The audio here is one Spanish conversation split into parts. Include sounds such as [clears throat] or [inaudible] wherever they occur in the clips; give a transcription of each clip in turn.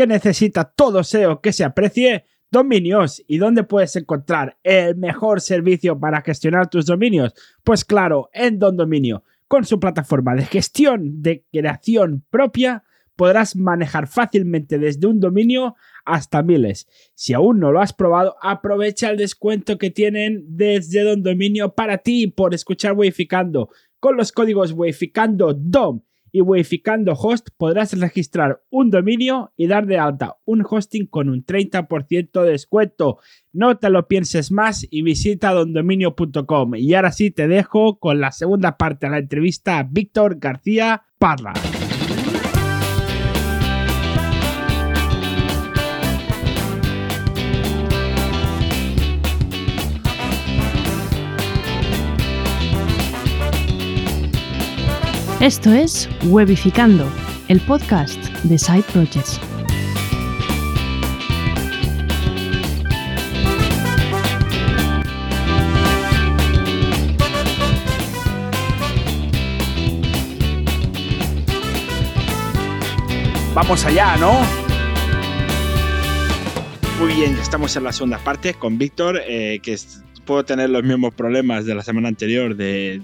¿Qué necesita todo SEO que se aprecie? Dominios. ¿Y dónde puedes encontrar el mejor servicio para gestionar tus dominios? Pues claro, en Don Dominio. Con su plataforma de gestión de creación propia, podrás manejar fácilmente desde un dominio hasta miles. Si aún no lo has probado, aprovecha el descuento que tienen desde Don Dominio para ti por escuchar Weificando. Con los códigos Weificando DOM y Weificando Host podrás registrar un dominio y dar de alta un hosting con un 30% de descuento. No te lo pienses más y visita dondominio.com. Y ahora sí te dejo con la segunda parte de la entrevista a Víctor García Parra. Esto es Webificando, el podcast de Side Projects. Vamos allá, ¿no? Muy bien, ya estamos en la segunda parte con Víctor, eh, que es puedo tener los mismos problemas de la semana anterior de,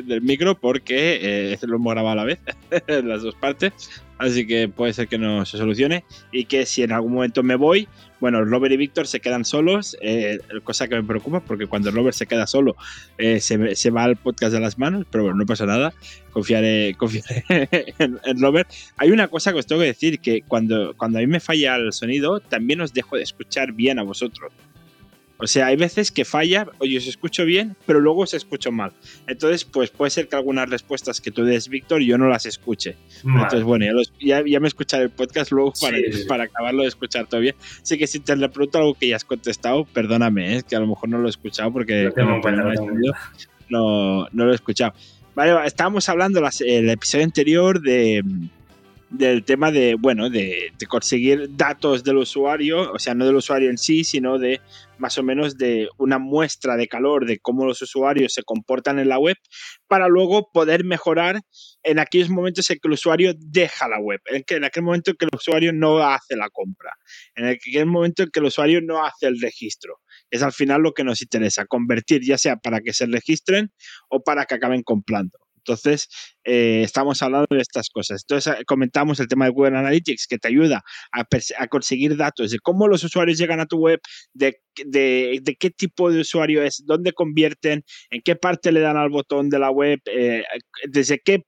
[laughs] del micro porque eh, lo hemos grabado a la vez, [laughs] las dos partes. Así que puede ser que no se solucione y que si en algún momento me voy, bueno, Robert y Víctor se quedan solos, eh, cosa que me preocupa porque cuando Robert se queda solo eh, se, se, va al podcast de las manos, pero bueno, no pasa nada, confiaré, [laughs] confiaré en, en, Robert. Hay una cosa que os tengo que decir, que cuando, cuando a mí me falla el sonido, también os dejo de escuchar bien a vosotros. O sea, hay veces que falla, oye, os escucho bien, pero luego os escucho mal. Entonces, pues puede ser que algunas respuestas que tú des, Víctor, yo no las escuche. Entonces, bueno, ya, ya, me escucharé el podcast luego para, para, acabarlo de escuchar todo bien. Así que si te le pregunto algo que ya has contestado, perdóname, es ¿eh? que a lo mejor no lo he escuchado porque no, no, no, lo he escuchado. Vale, estábamos hablando el episodio anterior de del tema de, bueno, de, de, conseguir datos del usuario, o sea, no del usuario en sí, sino de más o menos de una muestra de calor de cómo los usuarios se comportan en la web, para luego poder mejorar en aquellos momentos en que el usuario deja la web, en, que, en aquel momento en que el usuario no hace la compra, en aquel momento en que el usuario no hace el registro. Es al final lo que nos interesa, convertir ya sea para que se registren o para que acaben comprando. Entonces, eh, estamos hablando de estas cosas. Entonces, eh, comentamos el tema de Google Analytics, que te ayuda a, a conseguir datos de cómo los usuarios llegan a tu web, de, de, de, qué tipo de usuario es, dónde convierten, en qué parte le dan al botón de la web, eh, desde qué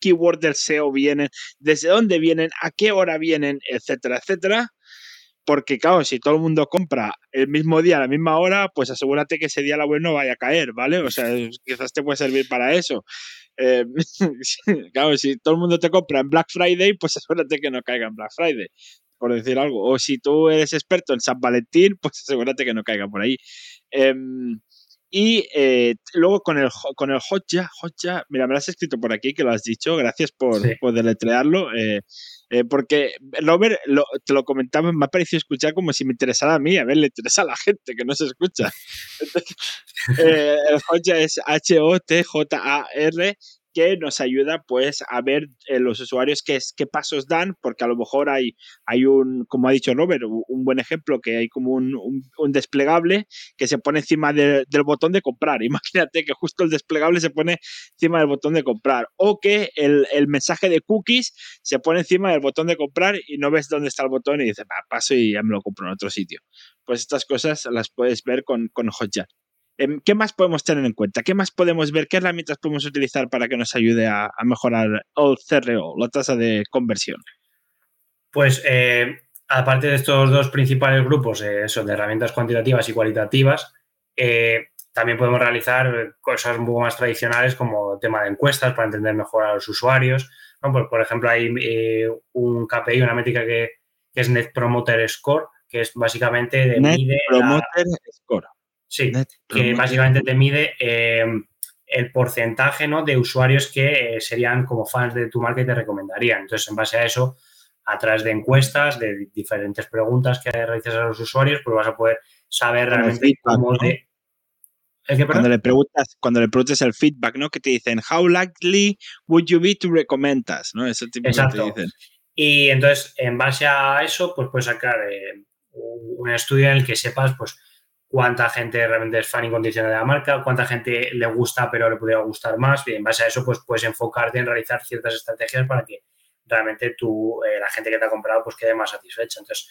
keyword del SEO vienen, desde dónde vienen, a qué hora vienen, etcétera, etcétera. Porque, claro, si todo el mundo compra el mismo día, a la misma hora, pues asegúrate que ese día la web no vaya a caer, ¿vale? O sea, quizás te puede servir para eso. Eh, [laughs] claro, si todo el mundo te compra en Black Friday, pues asegúrate que no caiga en Black Friday, por decir algo. O si tú eres experto en San Valentín, pues asegúrate que no caiga por ahí. Em, y eh, luego con el, con el Hotja, Hotja, mira, me lo has escrito por aquí, que lo has dicho, gracias por, por deletrearlo. Eh, eh, porque Robert, lo, te lo comentaba, me ha parecido escuchar como si me interesara a mí, a ver, le interesa a la gente que no se escucha. [laughs] eh, el Hotjar es H-O-T-J-A-R que nos ayuda pues a ver eh, los usuarios qué, qué pasos dan, porque a lo mejor hay, hay un, como ha dicho Robert, un buen ejemplo, que hay como un, un, desplegable que se pone encima de, del botón de comprar. [laughs] Imagínate que justo el desplegable se pone encima del botón de comprar, o que el, el mensaje de cookies se pone encima del botón de comprar y no ves dónde está el botón y dices, paso y ya me lo compro en otro sitio. Pues estas cosas las puedes ver con, con Hotjar. Em, ¿Qué más podemos tener en cuenta? ¿Qué más podemos ver? ¿Qué herramientas podemos utilizar para que nos ayude a, mejorar el CRO, la tasa de conversión? Pues eh, aparte de estos dos principales grupos, eh, son de herramientas cuantitativas y cualitativas, eh, también podemos realizar cosas un poco más tradicionales como tema de encuestas para entender mejor a los usuarios. Por, por, ejemplo, hay un KPI, una métrica que, es Net Promoter Score, que es básicamente de Net Promoter Score. Sí, que básicamente te mide eh, el porcentaje ¿no? de usuarios que eh, serían como fans de tu marca y te recomendarían. Entonces, en base a eso, a través de encuestas, de diferentes preguntas que realizas a los usuarios, pues vas a poder saber realmente cómo de... cuando le preguntas, cuando le preguntas el feedback, ¿no? Que te dicen, how likely would you be to recommend us, ¿no? Tipo Exacto. te dicen. Y entonces, en base a eso, pues puedes sacar eh, un estudio en el que sepas, pues, cuánta gente realmente es fan incondicional de la marca, cuánta gente le gusta pero le podría gustar más. Y en base a eso, pues puedes enfocarte en realizar ciertas estrategias para que realmente eh, la gente que te ha comprado, pues quede más satisfecha. Entonces,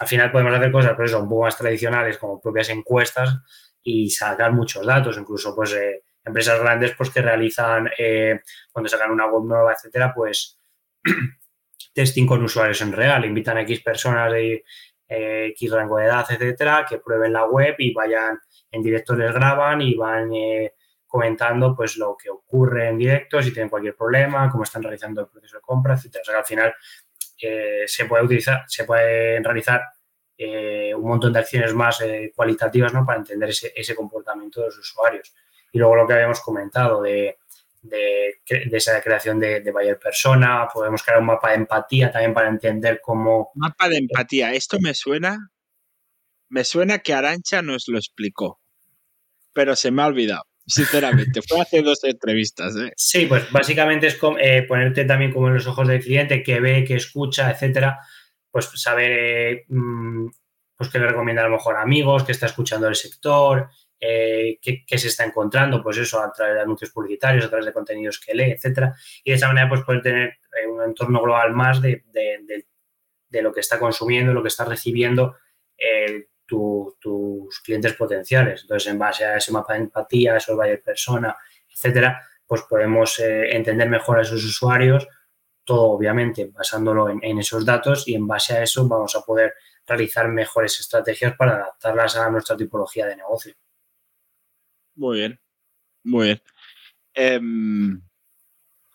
al final podemos hacer cosas, pues eso, un poco más tradicionales, como propias encuestas y sacar muchos datos, incluso pues eh, empresas grandes pues que realizan, eh, cuando sacan una web nueva, etcétera, pues [clears throat] testing con usuarios en real, invitan a X personas de eh, X rango de edad, etcétera, que prueben la web y vayan en directo, les graban y van comentando pues lo que ocurre en directo, si tienen cualquier problema, cómo están realizando el proceso de compra, etcétera. O sea que al final se puede utilizar, se pueden realizar eh, un montón de acciones más eh, cualitativas ¿no? para entender ese, comportamiento de los usuarios. Y luego lo que habíamos comentado de, esa creación de, de buyer persona, podemos crear un mapa de empatía también para entender cómo... Mapa de empatía, esto me suena, me suena que Arancha nos lo explicó, pero se me ha olvidado. Sinceramente, fue hace dos entrevistas. ¿eh? Sí, pues básicamente es ponerte también como en los ojos del cliente, que ve, que escucha, etcétera, pues saber eh, mm, pues qué le recomienda a lo mejor amigos, qué está escuchando el sector, eh, qué, se está encontrando, pues eso, a través de anuncios publicitarios, a través de contenidos que lee, etcétera. Y de esa manera, pues poder tener eh, un entorno global más de, lo que está consumiendo, lo que está recibiendo tus clientes potenciales. Entonces, en base a ese mapa de empatía, a esos de persona, etcétera, pues podemos entender mejor a esos usuarios todo obviamente basándolo en, esos datos y en base a eso vamos a poder realizar mejores estrategias para adaptarlas a nuestra tipología de negocio. Muy bien, muy bien. Em,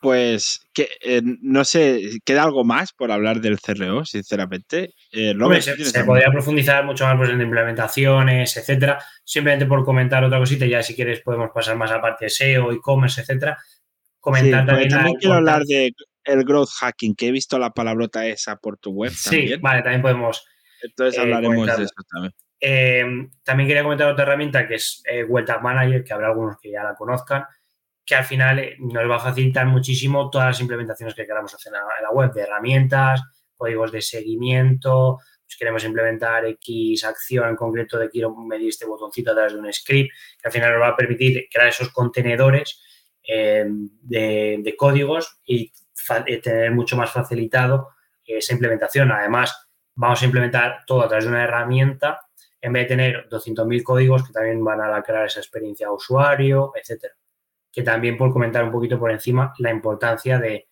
pues que eh, no sé, ¿queda algo más por hablar del CRO, sinceramente? Eh, se, podría profundizar mucho más pues, en implementaciones, etcétera. Simplemente por comentar otra cosita, ya si quieres podemos pasar más a parte de SEO, e-commerce, etcétera. Comentar también, también quiero hablar de el growth hacking, que he visto la palabrota esa por tu web. Sí, vale, también podemos. Entonces eh, hablaremos de eso también. Eh, también quería comentar otra herramienta que es eh, Manager, que habrá algunos que ya la conozcan, que al final eh, nos va a facilitar muchísimo todas las implementaciones que queramos hacer en la, web, de herramientas, códigos de seguimiento, si queremos implementar X acción en concreto de quiero medir este botoncito a través de un script, que al final nos va a permitir crear esos contenedores de, de, códigos y eh, tener mucho más facilitado esa implementación. Además, vamos a implementar todo a través de una herramienta en vez de tener 200.000 códigos que también van a crear esa experiencia de usuario, etcétera. Que también por comentar un poquito por encima la importancia de,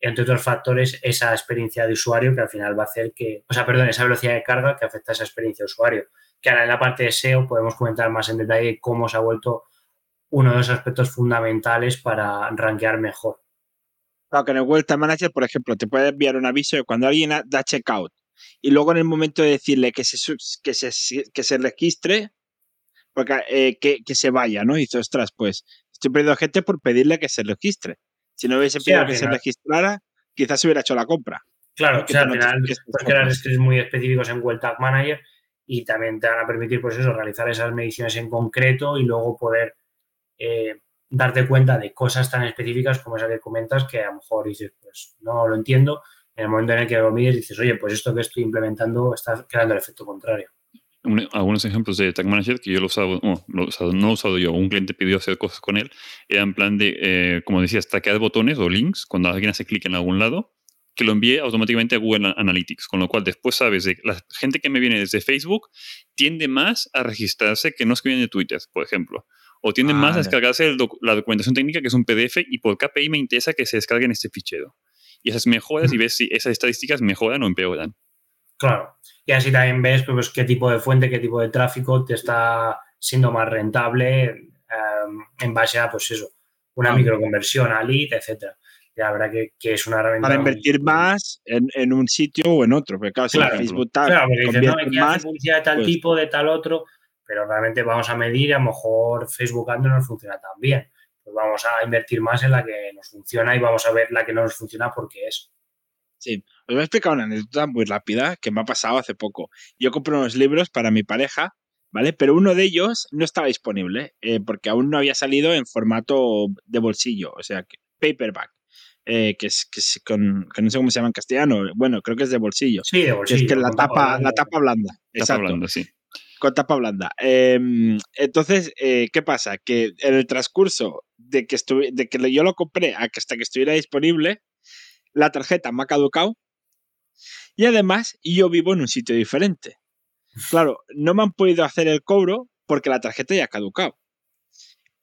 entre otros factores, esa experiencia de usuario que al final va a hacer que, o sea, perdón, esa velocidad de carga que afecta a esa experiencia de usuario. Que ahora en la parte de SEO podemos comentar más en detalle cómo se ha vuelto uno de los aspectos fundamentales para rankear mejor. Claro, que en el Vuelta Manager, por ejemplo, te puede enviar un aviso de cuando alguien da checkout y luego en el momento de decirle que se, que se, que se registre, porque, eh, que, que, se vaya, ¿no? Y dice, ostras, pues estoy perdiendo gente por pedirle que se registre. Si no hubiese pedido que se registrara, quizás se hubiera hecho la compra. Claro, o sea, al final crear scripts muy específicos en World Manager y también te van a permitir, pues eso, realizar esas mediciones en concreto y luego poder eh, darte cuenta de cosas tan específicas como esa que comentas que a lo mejor dices, pues no lo entiendo. En el momento en el que lo mides dices, oye, pues esto que estoy implementando está creando el efecto contrario. algunos ejemplos de Tag Manager que yo lo he usado, no, lo he usado, no he usado yo, un cliente pidió hacer cosas con él, era en plan de, eh, como decías, taquear botones o links cuando alguien hace clic en algún lado, que lo envíe automáticamente a Google Analytics, con lo cual después sabes de la gente que me viene desde Facebook tiende más a registrarse que no es que viene de Twitter, por ejemplo o tienden más a descargarse la documentación técnica, que es un PDF, y por KPI me interesa que se descarguen este fichero. Y esas mejoras y ves si esas estadísticas mejoran o empeoran. Claro. Y así también ves pues, qué tipo de fuente, qué tipo de tráfico te está siendo más rentable em, en base a, pues eso, una microconversión a lead, etcétera. La verdad que, que, es una herramienta. Para invertir más en, en, un sitio o en otro. Porque claro, si Facebook tal, claro, porque dices, no, más, publicidad de tal pues tipo, de tal otro, pero realmente vamos a medir, a lo mejor Facebook Ads no nos funciona tan bien. Pues vamos a invertir más en la que nos funciona y vamos a ver la que no nos funciona porque es. Sí, os voy a explicar una anécdota muy rápida que me ha pasado hace poco. Yo compré unos libros para mi pareja, ¿vale? Pero uno de ellos no estaba disponible eh, porque aún no había salido en formato de bolsillo, o sea, paperback. eh, que es, que es con, que no sé cómo se llama en castellano, bueno, creo que es de bolsillo. Sí, de Que bolsillo. es que la tapa, la blanda. tapa blanda. Está Exacto. hablando, sí. Con tapa blanda. Em, entonces, eh, ¿qué pasa? Que en el transcurso de que, de que yo lo compré hasta que estuviera disponible, la tarjeta me ha caducado y además yo vivo en un sitio diferente. Claro, no me han podido hacer el cobro porque la tarjeta ya ha caducado.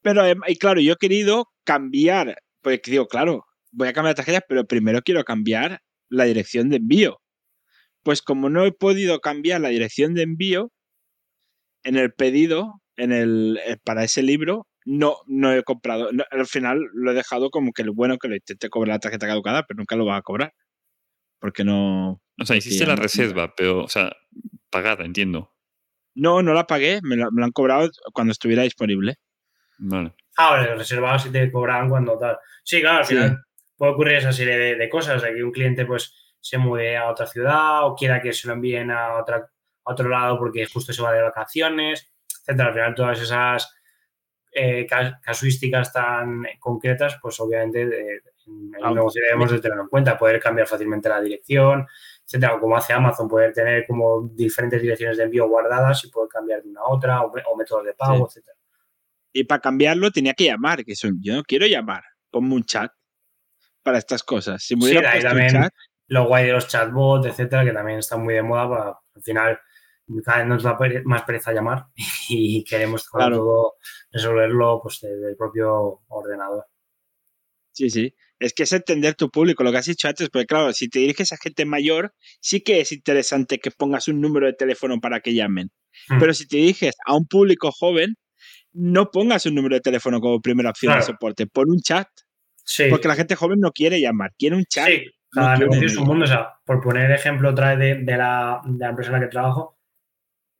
Pero, y claro, yo he querido cambiar, porque digo, claro, voy a cambiar la tarjeta, pero primero quiero cambiar la dirección de envío. Pues como no he podido cambiar la dirección de envío, en el pedido, en el, eh, para ese libro, no, no he comprado. no, al final lo he dejado como que el bueno que lo intenté cobrar la tarjeta caducada, pero nunca lo va a cobrar. Porque no. O sea, hiciste la no- reserva, pero, o sea, pagada, entiendo. No, no la pagué, me lo, me lo han cobrado cuando estuviera disponible. Vale. Ah, vale, reservados y te cobraban cuando tal. Sí, claro, al Sí. final puede ocurrir esa serie de, de cosas, de que un cliente pues se mude a otra ciudad o quiera que se lo envíen a, otra, a otro lado porque justo se va de vacaciones, etcétera. Al final todas esas eh, ca- casuísticas tan concretas, pues obviamente en el Ah, negocio debemos de tenerlo en cuenta, poder cambiar fácilmente la dirección, etcétera, o como hace Amazon, poder tener como diferentes direcciones de envío guardadas y poder cambiar de una a otra o, o métodos de pago, etcétera. Y para cambiarlo tenía que llamar, que eso, yo no quiero llamar. Ponme un chat para estas cosas. Si me Sí, puesto un también chat, lo guay de los chatbots, etcétera, que también están muy de moda para al final cada vez nos da más pereza llamar [laughs] y queremos como Claro. todo resolverlo pues desde el propio ordenador. Sí, sí. Es que es entender tu público, lo que has dicho antes, porque claro, si te diriges a gente mayor, sí que es interesante que pongas un número de teléfono para que llamen. Hmm. Pero si te diriges a un público joven, no pongas un número de teléfono como primera opción de soporte, pon un chat, Sí, porque la gente joven no quiere llamar, quiere un chat. sí, cada no negocio es un mundo. O sea, por poner ejemplo otra vez de, de la, de la empresa en la que trabajo,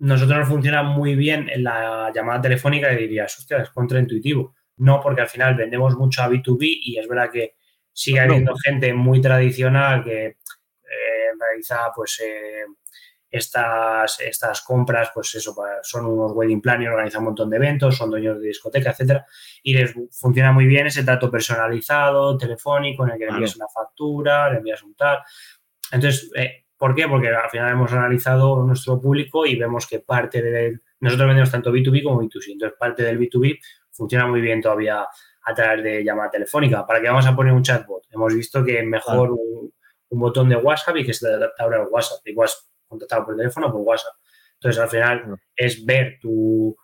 nosotros nos funciona muy bien en la llamada telefónica y dirías, hostia, es contraintuitivo. No, porque al final vendemos mucho a B2B y es verdad que sigue No. habiendo gente muy tradicional que eh, realiza pues eh, estas, estas compras, pues eso, son unos wedding planners, organizan un montón de eventos, son dueños de discoteca, etcétera, y les funciona muy bien ese trato personalizado, telefónico, en el que le envías una factura, le envías un tal. Entonces, eh, ¿por qué? Porque al final hemos analizado nuestro público y vemos que parte del... Nosotros vendemos tanto B2B como B2C, entonces parte del B2B funciona muy bien todavía a través de llamada telefónica. ¿Para qué vamos a poner un chatbot? Hemos visto que mejor un, un botón de WhatsApp y que se te abra el WhatsApp. Igual contactado por teléfono o por WhatsApp. Entonces, al final Claro. es ver tu,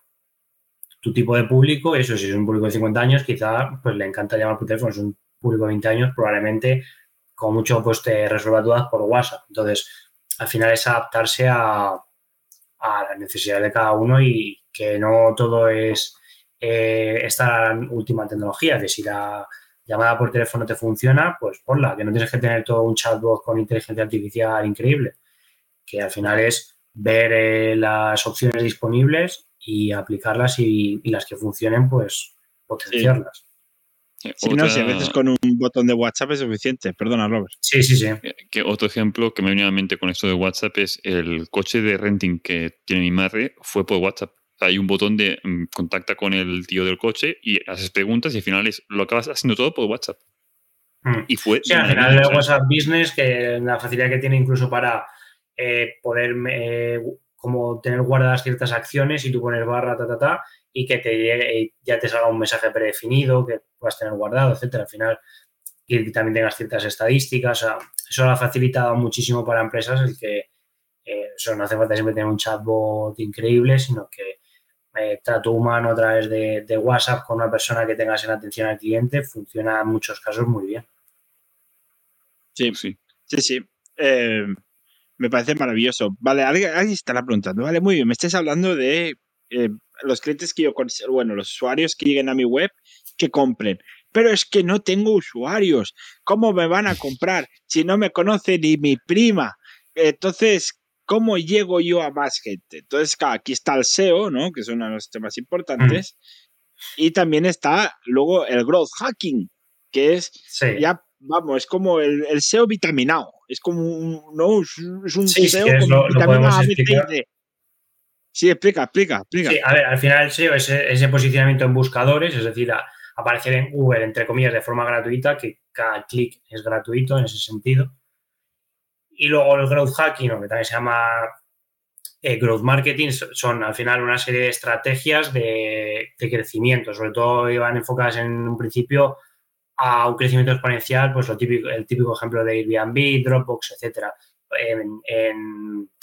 tu tipo de público. Eso, si es un público de 50 años, quizá pues le encanta llamar por teléfono. Si es un público de 20 años, probablemente con mucho pues te resuelva dudas por WhatsApp. Entonces, al final es adaptarse a, a las necesidades de cada uno y que no todo es eh, esta última tecnología, que si la llamada por teléfono te funciona, pues ponla, que no tienes que tener todo un chatbot con inteligencia artificial increíble, que al final es ver eh, las opciones disponibles y aplicarlas y, y las que funcionen, pues potenciarlas. Sí, no, si a veces con un botón de WhatsApp es suficiente. Perdona, Robert. Sí, sí, sí. Eh, que otro ejemplo que me viene a la mente con esto de WhatsApp es el coche de renting que tiene mi madre fue por WhatsApp. Hay un botón de mm, contacta con el tío del coche y haces preguntas y al final es, lo acabas haciendo todo por WhatsApp. Mm. Y fue. Sí, al de final sea, WhatsApp Business, que la facilidad que tiene incluso para eh, poder eh, como tener guardadas ciertas acciones y tú pones barra, ta, ta, ta, y que te llegue, y ya te salga un mensaje predefinido que puedas tener guardado, etcétera. Al final, y que también tengas ciertas estadísticas. O sea, eso lo ha facilitado muchísimo para empresas el que eh, eso no hace falta siempre tener un chatbot increíble, sino que eh, trato humano a través de, de WhatsApp con una persona que tengas en atención al cliente funciona en muchos casos muy bien. Sí, sí. sí, sí. Eh, me parece maravilloso. Vale, alguien, alguien estará preguntando. Vale, muy bien. Me estáis hablando de eh, los clientes que yo bueno, los usuarios que lleguen a mi web que compren. Pero es que no tengo usuarios. ¿Cómo me van a comprar si no me conoce ni mi prima? Entonces, ¿cómo llego yo a más gente? Entonces, claro, aquí está el SEO, ¿no? Que es uno de los temas importantes. Y también está luego el growth hacking, que es Sí. ya, vamos, es como el, el SEO vitaminado. Es como un, no, es un- Sí, si quieres lo- podemos explicar. Sí, explica, explica, explica. Sí, a ver, al final el SEO es ese, posicionamiento en buscadores, es decir, a- aparecer en Google, entre comillas, de forma gratuita, que cada clic es gratuito en ese sentido. Y luego el growth hacking, o que también se llama eh, growth marketing, son al final una serie de estrategias de, crecimiento, sobre todo iban enfocadas en un principio a un crecimiento exponencial, pues lo típico, el típico ejemplo de Airbnb, Dropbox, etcétera, en,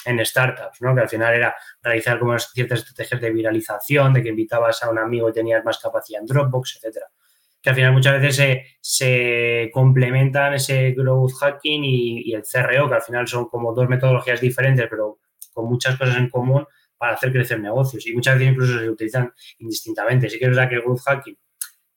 en, startups, ¿no? Que al final era realizar como ciertas estrategias de viralización, de que invitabas a un amigo y tenías más capacidad en Dropbox, etcétera que al final muchas veces se, complementan ese growth hacking y, el CRO, que al final son como dos metodologías diferentes, pero con muchas cosas en común para hacer crecer negocios. Y muchas veces incluso se utilizan indistintamente. Sí que es verdad que el growth hacking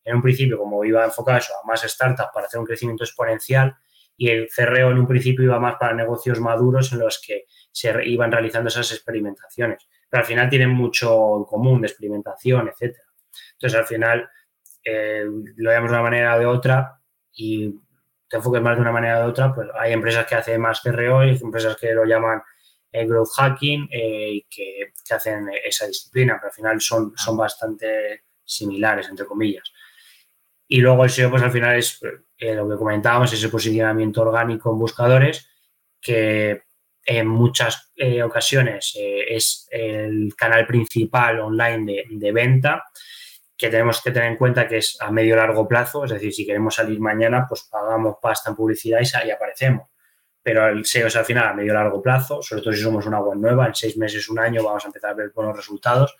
en un principio, como iba enfocado eso, a más startups para hacer un crecimiento exponencial, y el CRO en un principio iba más para negocios maduros en los que se iban realizando esas experimentaciones. Pero al final tienen mucho en común de experimentación, etcétera. Entonces, al final, eh, lo veamos de una manera o de otra y te enfoques más de una manera o de otra, pues hay empresas que hacen más CRO y empresas que lo llaman eh, growth hacking eh, y que, hacen esa disciplina, pero al final son, son bastante similares, entre comillas. Y luego el SEO, pues al final es lo que comentábamos, ese posicionamiento orgánico en buscadores, que en muchas ocasiones es el canal principal online de, de venta que tenemos que tener en cuenta que es a medio largo plazo, es decir, si queremos salir mañana, pues pagamos pasta en publicidad y, ahí aparecemos. Pero el SEO es al final a medio largo plazo, sobre todo si somos una web nueva, en seis meses, un año vamos a empezar a ver buenos resultados.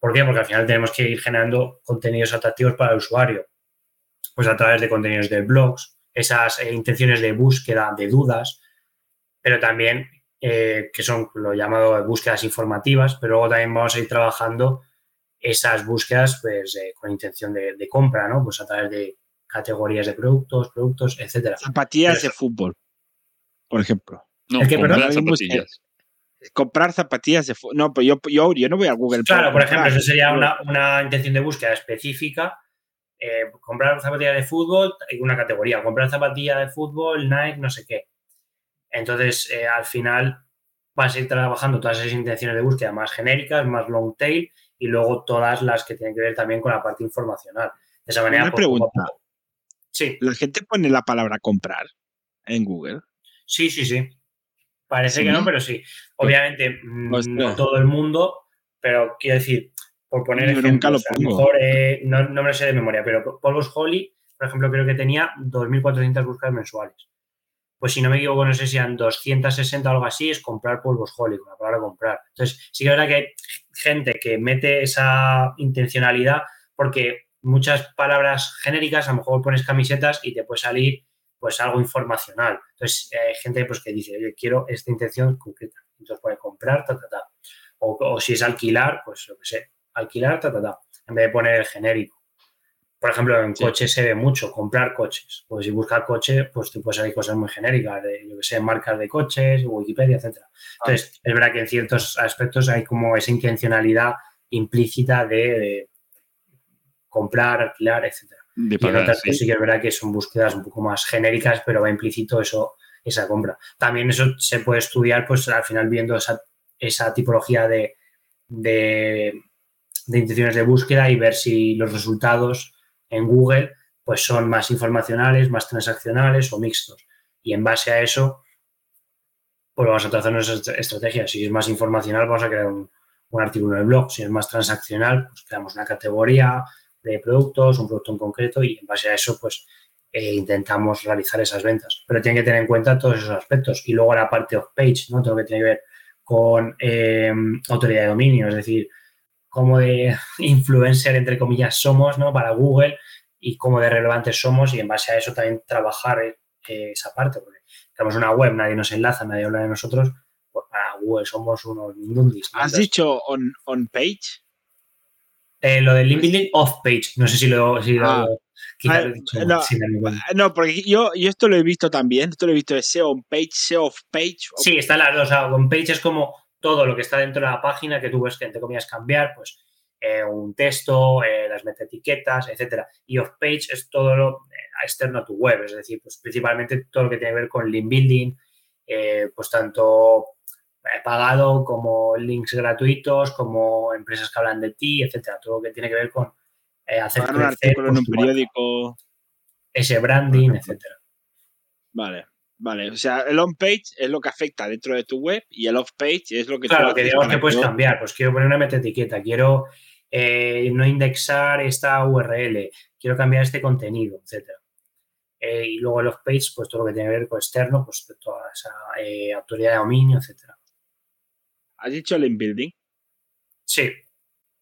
¿Por qué? Porque al final tenemos que ir generando contenidos atractivos para el usuario, pues a través de contenidos de blogs, esas eh, intenciones de búsqueda de dudas, pero también eh, que son lo llamado búsquedas informativas, pero luego también vamos a ir trabajando esas búsquedas pues, con intención de, compra, ¿no? Pues a través de categorías de productos, productos, etcétera. Zapatillas de fútbol, por ejemplo. No, comprar zapatillas. Comprar zapatillas de fútbol. No, pues yo, yo, yo, no voy a Google. Claro, por ejemplo, eso sería una, intención de búsqueda específica. Eh, comprar zapatillas de fútbol y una categoría. Comprar zapatillas de fútbol, Nike, no sé qué. Entonces, eh, al final vas a ir trabajando todas esas intenciones de búsqueda más genéricas, más long tail y luego todas las que tienen que ver también con la parte informacional. De esa manera. Una pregunta. Sí. ¿La gente pone la palabra comprar en Google? Sí, sí, sí. Parece que no, pero sí. Obviamente, mm, no todo el mundo, pero quiero decir, por poner ejemplos, a lo mejor eh, no, me lo sé de memoria, pero Polvos Holly, por ejemplo, creo que tenía 2.400 búsquedas mensuales. Pues si no me equivoco, no sé si eran 260 o algo así, es comprar polvos Holly, con la palabra comprar. Entonces, sí que es verdad que hay gente que mete esa intencionalidad porque muchas palabras genéricas, a lo mejor pones camisetas y te puede salir pues algo informacional. Entonces hay gente pues, que dice, oye, quiero esta intención concreta. Entonces puede comprar, ta, ta, ta. O, si es alquilar, pues lo que sé, alquilar, ta, ta, ta. En vez de poner el genérico. Por ejemplo, en coches se ve mucho, comprar coches. Pues si buscas coche, pues te puede salir cosas muy genéricas, de, yo que sé, marcas de coches, Wikipedia, etcétera. Entonces, es verdad que en ciertos aspectos hay como esa intencionalidad implícita de, comprar, alquilar, etcétera. y en otras sí. sí que es verdad que son búsquedas un poco más genéricas, pero va implícito eso, esa compra. También eso se puede estudiar, pues al final viendo esa, esa tipología de, de, de intenciones de búsqueda y ver si los resultados en Google pues son más informacionales, más transaccionales o mixtos. Y en base a eso, pues vamos a trazar nuestras estrategias. Si es más informacional, vamos a crear un, artículo en el blog. Si es más transaccional, pues creamos una categoría de productos, un producto en concreto y en base a eso, pues eh, intentamos realizar esas ventas. Pero tienen que tener en cuenta todos esos aspectos. Y luego la parte off-page, ¿no? Todo lo que tiene que ver con eh, autoridad de dominio, es decir, cómo de influencer, entre comillas, somos ¿no? para Google y cómo de relevantes somos y en base a eso también trabajar eh, esa parte. Porque tenemos una web, nadie nos enlaza, nadie habla de nosotros, pues para Google somos unos mundis. ¿Has dicho on, on page? Eh, lo del link building off page, no sé si lo... Si ah. ah, no, no, porque yo, yo esto lo he visto también, esto lo he visto de SEO on page, SEO off page. Sí, está las dos, o sea, on page es como todo lo que está dentro de la página que tú ves que, entre comillas, cambiar, pues eh, un texto, eh, las etiquetas, etcétera. Y off-page es todo lo eh, externo a tu web, es decir, pues principalmente todo lo que tiene que ver con link building, pues tanto pagado como links gratuitos, como empresas que hablan de ti, etcétera. Todo lo que tiene que ver con, eh, hacer un artículo en un periódico. ese branding, etcétera. Vale, vale. O sea, el on-page es lo que afecta dentro de tu web y el off-page es lo que Claro, que digamos que puedes cambiar. Pues quiero poner una metaetiqueta, quiero eh, no indexar esta URL, quiero cambiar este contenido, etcétera. Eh, y luego el off-page, pues todo lo que tiene que ver con externo, pues toda esa eh, autoridad de dominio, etcétera. Has dicho link building, Sí,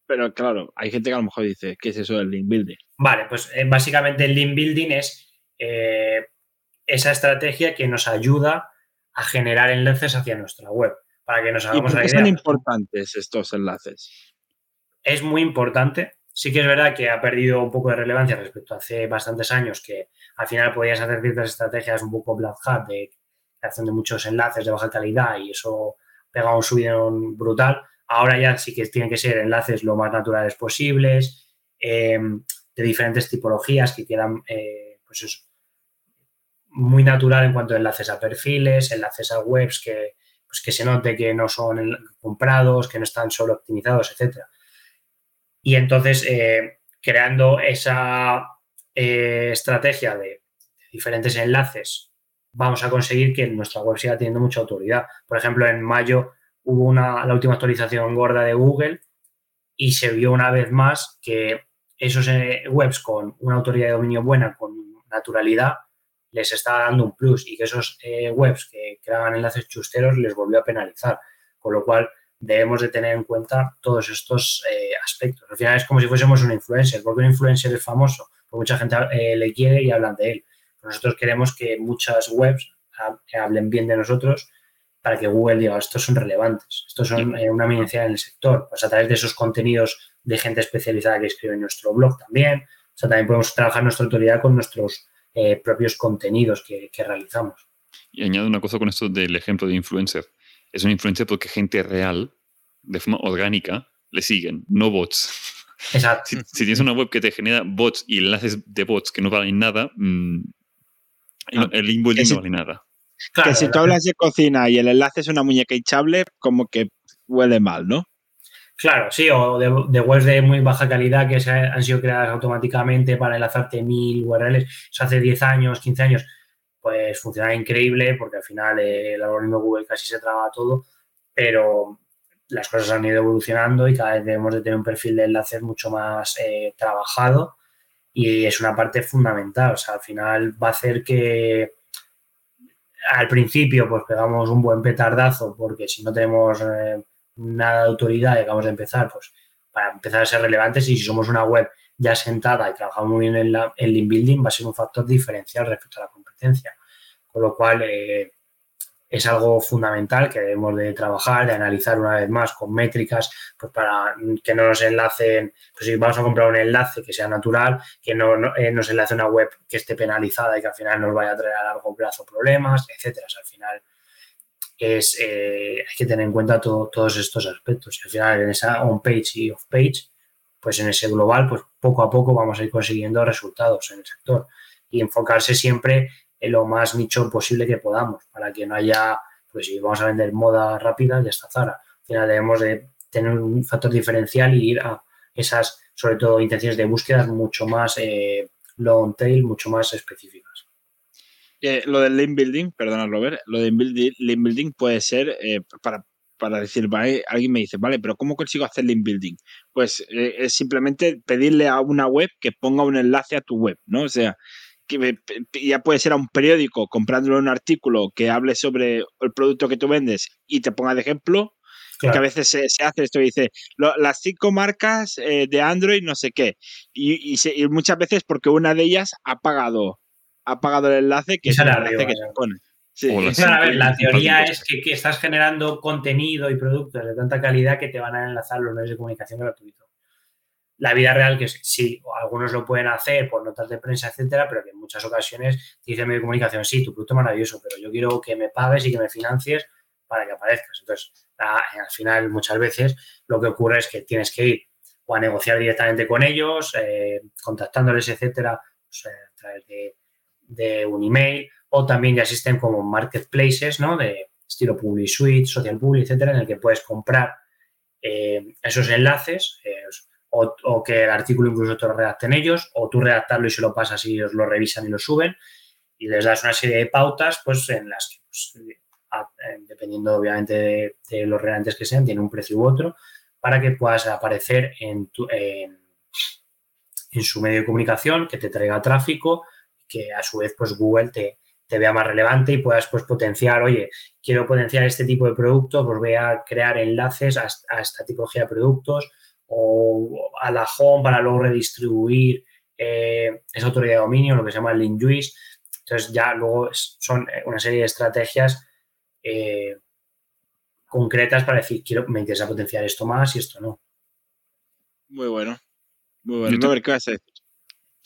pero claro, hay gente que a lo mejor dice, ¿qué es eso del link building? Vale, pues eh, básicamente el link building es esa estrategia que nos ayuda a generar enlaces hacia nuestra web. Para que nos ¿Y hagamos por la qué idea. son importantes estos enlaces? es muy importante. Sí que es verdad que ha perdido un poco de relevancia respecto a hace bastantes años que al final podías hacer ciertas estrategias un poco black hat de creación de muchos enlaces de baja calidad y eso pega un subidón brutal. Ahora ya sí que tienen que ser enlaces lo más naturales posibles, eh, de diferentes tipologías que quedan, eh, pues eso, muy natural en cuanto a enlaces a perfiles, enlaces a webs que, pues que se note que no son comprados, que no están solo optimizados, etcétera. Y entonces, eh, creando esa eh, estrategia de, de diferentes enlaces, vamos a conseguir que nuestra web siga teniendo mucha autoridad. Por ejemplo, en mayo hubo una, la última actualización gorda de Google y se vio una vez más que esos eh, webs con una autoridad de dominio buena, con naturalidad, les estaba dando un plus y que esos eh, webs que creaban enlaces chusteros les volvió a penalizar. Con lo cual, debemos de tener en cuenta todos estos eh, aspectos. Al final es como si fuésemos un influencer, porque un influencer es famoso, porque mucha gente eh, le quiere y hablan de él. Nosotros queremos que muchas webs ha- hablen bien de nosotros para que Google diga, estos son relevantes, estos son eh, una eminencia en el sector. Pues a través de esos contenidos de gente especializada que escribe en nuestro blog también. O sea, también podemos trabajar nuestra autoridad con nuestros eh, propios contenidos que, que realizamos. Y añado una cosa con esto del ejemplo de influencer. Es un influencer porque gente real, de forma orgánica, le siguen, no bots. Exacto. Si, si tienes una web que te genera bots y enlaces de bots que no valen nada, mm, Ah, el si- no vale nada. Claro, que si tú hablas de cocina y el enlace es una muñeca hinchable, como que huele mal, ¿no? Claro, sí, o de, de webs de muy baja calidad que se han sido creadas automáticamente para enlazarte mil URLs. Eso hace 10 años, 15 años, pues funciona increíble porque al final eh, el algoritmo Google casi se traga todo, pero las cosas han ido evolucionando y cada vez debemos de tener un perfil de enlaces mucho más eh, trabajado y es una parte fundamental. O sea, al final va a hacer que al principio pues pegamos un buen petardazo porque si no tenemos eh, nada de autoridad y acabamos de empezar, pues para empezar a ser relevantes y si somos una web ya sentada y trabajamos muy bien en, la, en link building va a ser un factor diferencial respecto a la competencia. Con lo cual eh, es algo fundamental que debemos de trabajar, de analizar una vez más con métricas, pues para que no nos enlacen, pues si vamos a comprar un enlace que sea natural, que no, no eh, nos enlace una web que esté penalizada y que al final nos vaya a traer a largo plazo problemas, etcétera. Al final es, eh, hay que tener en cuenta todo- todos estos aspectos. Y al final, en esa on-page y off-page, pues en ese global, pues poco a poco vamos a ir consiguiendo resultados en el sector. Y enfocarse siempre en lo más nicho posible que podamos, para que no haya, pues si vamos a vender moda rápida, ya está Zara. Al final debemos de tener un factor diferencial y ir a esas, sobre todo, intenciones de búsquedas mucho más eh, long tail, mucho más específicas. Eh, lo del link building, perdona Robert, lo del link building puede ser eh, para, para decir, vale, alguien me dice, vale, pero ¿cómo consigo hacer link building? Pues eh, es simplemente pedirle a una web que ponga un enlace a tu web, ¿no? O sea, que ya puede ser a un periódico comprándole un artículo que hable sobre el producto que tú vendes y te ponga de ejemplo, que a veces se, se hace esto, dice lo- las cinco marcas eh, de Android, no sé qué. Y, y se- y muchas veces porque una de ellas ha pagado, ha pagado el enlace que es el enlace arriba, que se pone. Sí. Claro, a ver, la teoría es que, que estás generando contenido y productos de tanta calidad que te van a enlazar los medios de comunicación gratuitos. La vida real, que sí, algunos lo pueden hacer por notas de prensa, etcétera, pero que en muchas ocasiones te dice el medio de comunicación, sí, tu producto es maravilloso, pero yo quiero que me pagues y que me financies para que aparezcas. Entonces, la- al final, muchas veces lo que ocurre es que tienes que ir o a negociar directamente con ellos, eh, contactándoles, etcétera, pues, eh, a través de, de un email, o también ya existen como marketplaces, ¿no? De estilo Public Suite, Social Public, etcétera, en el que puedes comprar eh, esos enlaces eh, o, que el artículo incluso te lo redacten ellos, o tú redactarlo y se lo pasas y ellos lo revisan y lo suben, y les das una serie de pautas, pues en las que, pues, eh, dependiendo obviamente de, los relantes que sean, tiene un precio u otro, para que puedas aparecer en, en, su medio de comunicación, que te traiga tráfico, que a su vez pues Google te, te vea más relevante y puedas pues potenciar, oye, quiero potenciar este tipo de producto, pues voy a crear enlaces a, a esta tipología de productos, o a la home para luego redistribuir eh, esa autoridad de dominio, lo que se llama el link juice. Entonces ya luego son eh, una serie de estrategias eh, concretas para decir, quiero, me interesa potenciar esto más y esto no. Muy bueno. Muy bueno. A ver, ¿qué vas a decir?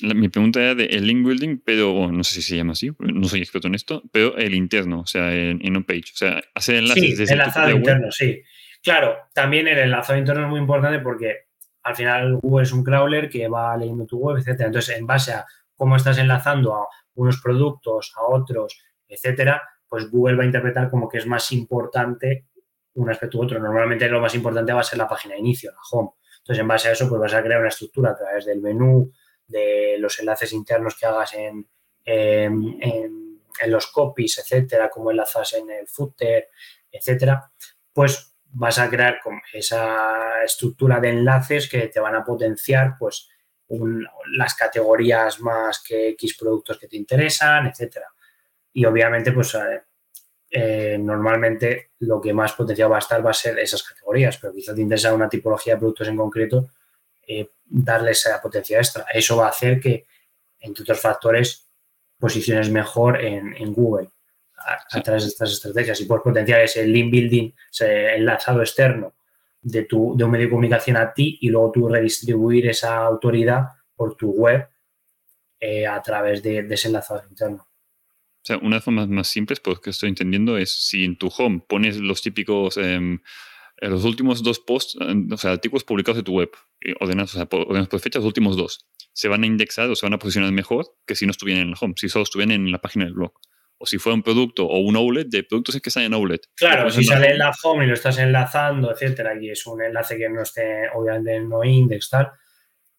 Mi pregunta era de el link building, pero no sé si se llama así, no soy experto en esto, pero el interno, o sea, en, en un page. O sea, hacer enlaces sí, enlazado interno, sí. Claro, también el enlazado interno es muy importante porque al final Google es un crawler que va leyendo tu web, etcétera. Entonces, en base a cómo estás enlazando a unos productos, a otros, etcétera, pues Google va a interpretar como que es más importante un aspecto u otro. Normalmente lo más importante va a ser la página de inicio, la home. Entonces, en base a eso, pues vas a crear una estructura a través del menú, de los enlaces internos que hagas en, en, los copies, etcétera, cómo enlazas en el footer, etcétera, pues vas a crear esa estructura de enlaces que te van a potenciar pues las categorías más que X productos que te interesan, etcétera. Y obviamente, pues eh, eh, normalmente lo que más potenciado va a estar va a ser esas categorías, pero quizás te interesa una tipología de productos en concreto, eh, darle esa potencia extra. Eso va a hacer que, entre otros factores, posiciones mejor en Google a, través de estas estrategias y por potenciar ese link building, ese enlazado externo de, tu, de un medio de comunicación a ti y luego tú redistribuir esa autoridad por tu web eh, a través de, ese enlazado interno. O sea, una de las formas más simples, porque estoy entendiendo, es si en tu home pones los típicos, em, eh, los últimos dos posts, o sea, artículos publicados de tu web, eh, ordenados, o sea, ordenados por fecha, los últimos dos, se van a indexar o se van a posicionar mejor que si no estuvieran en el home, si solo estuvieran en la página del blog o si fuera un producto o un outlet, de productos que están en outlet. Claro, si sale en la home y lo estás enlazando, etcétera, y es un enlace que no esté, obviamente, en no index, tal,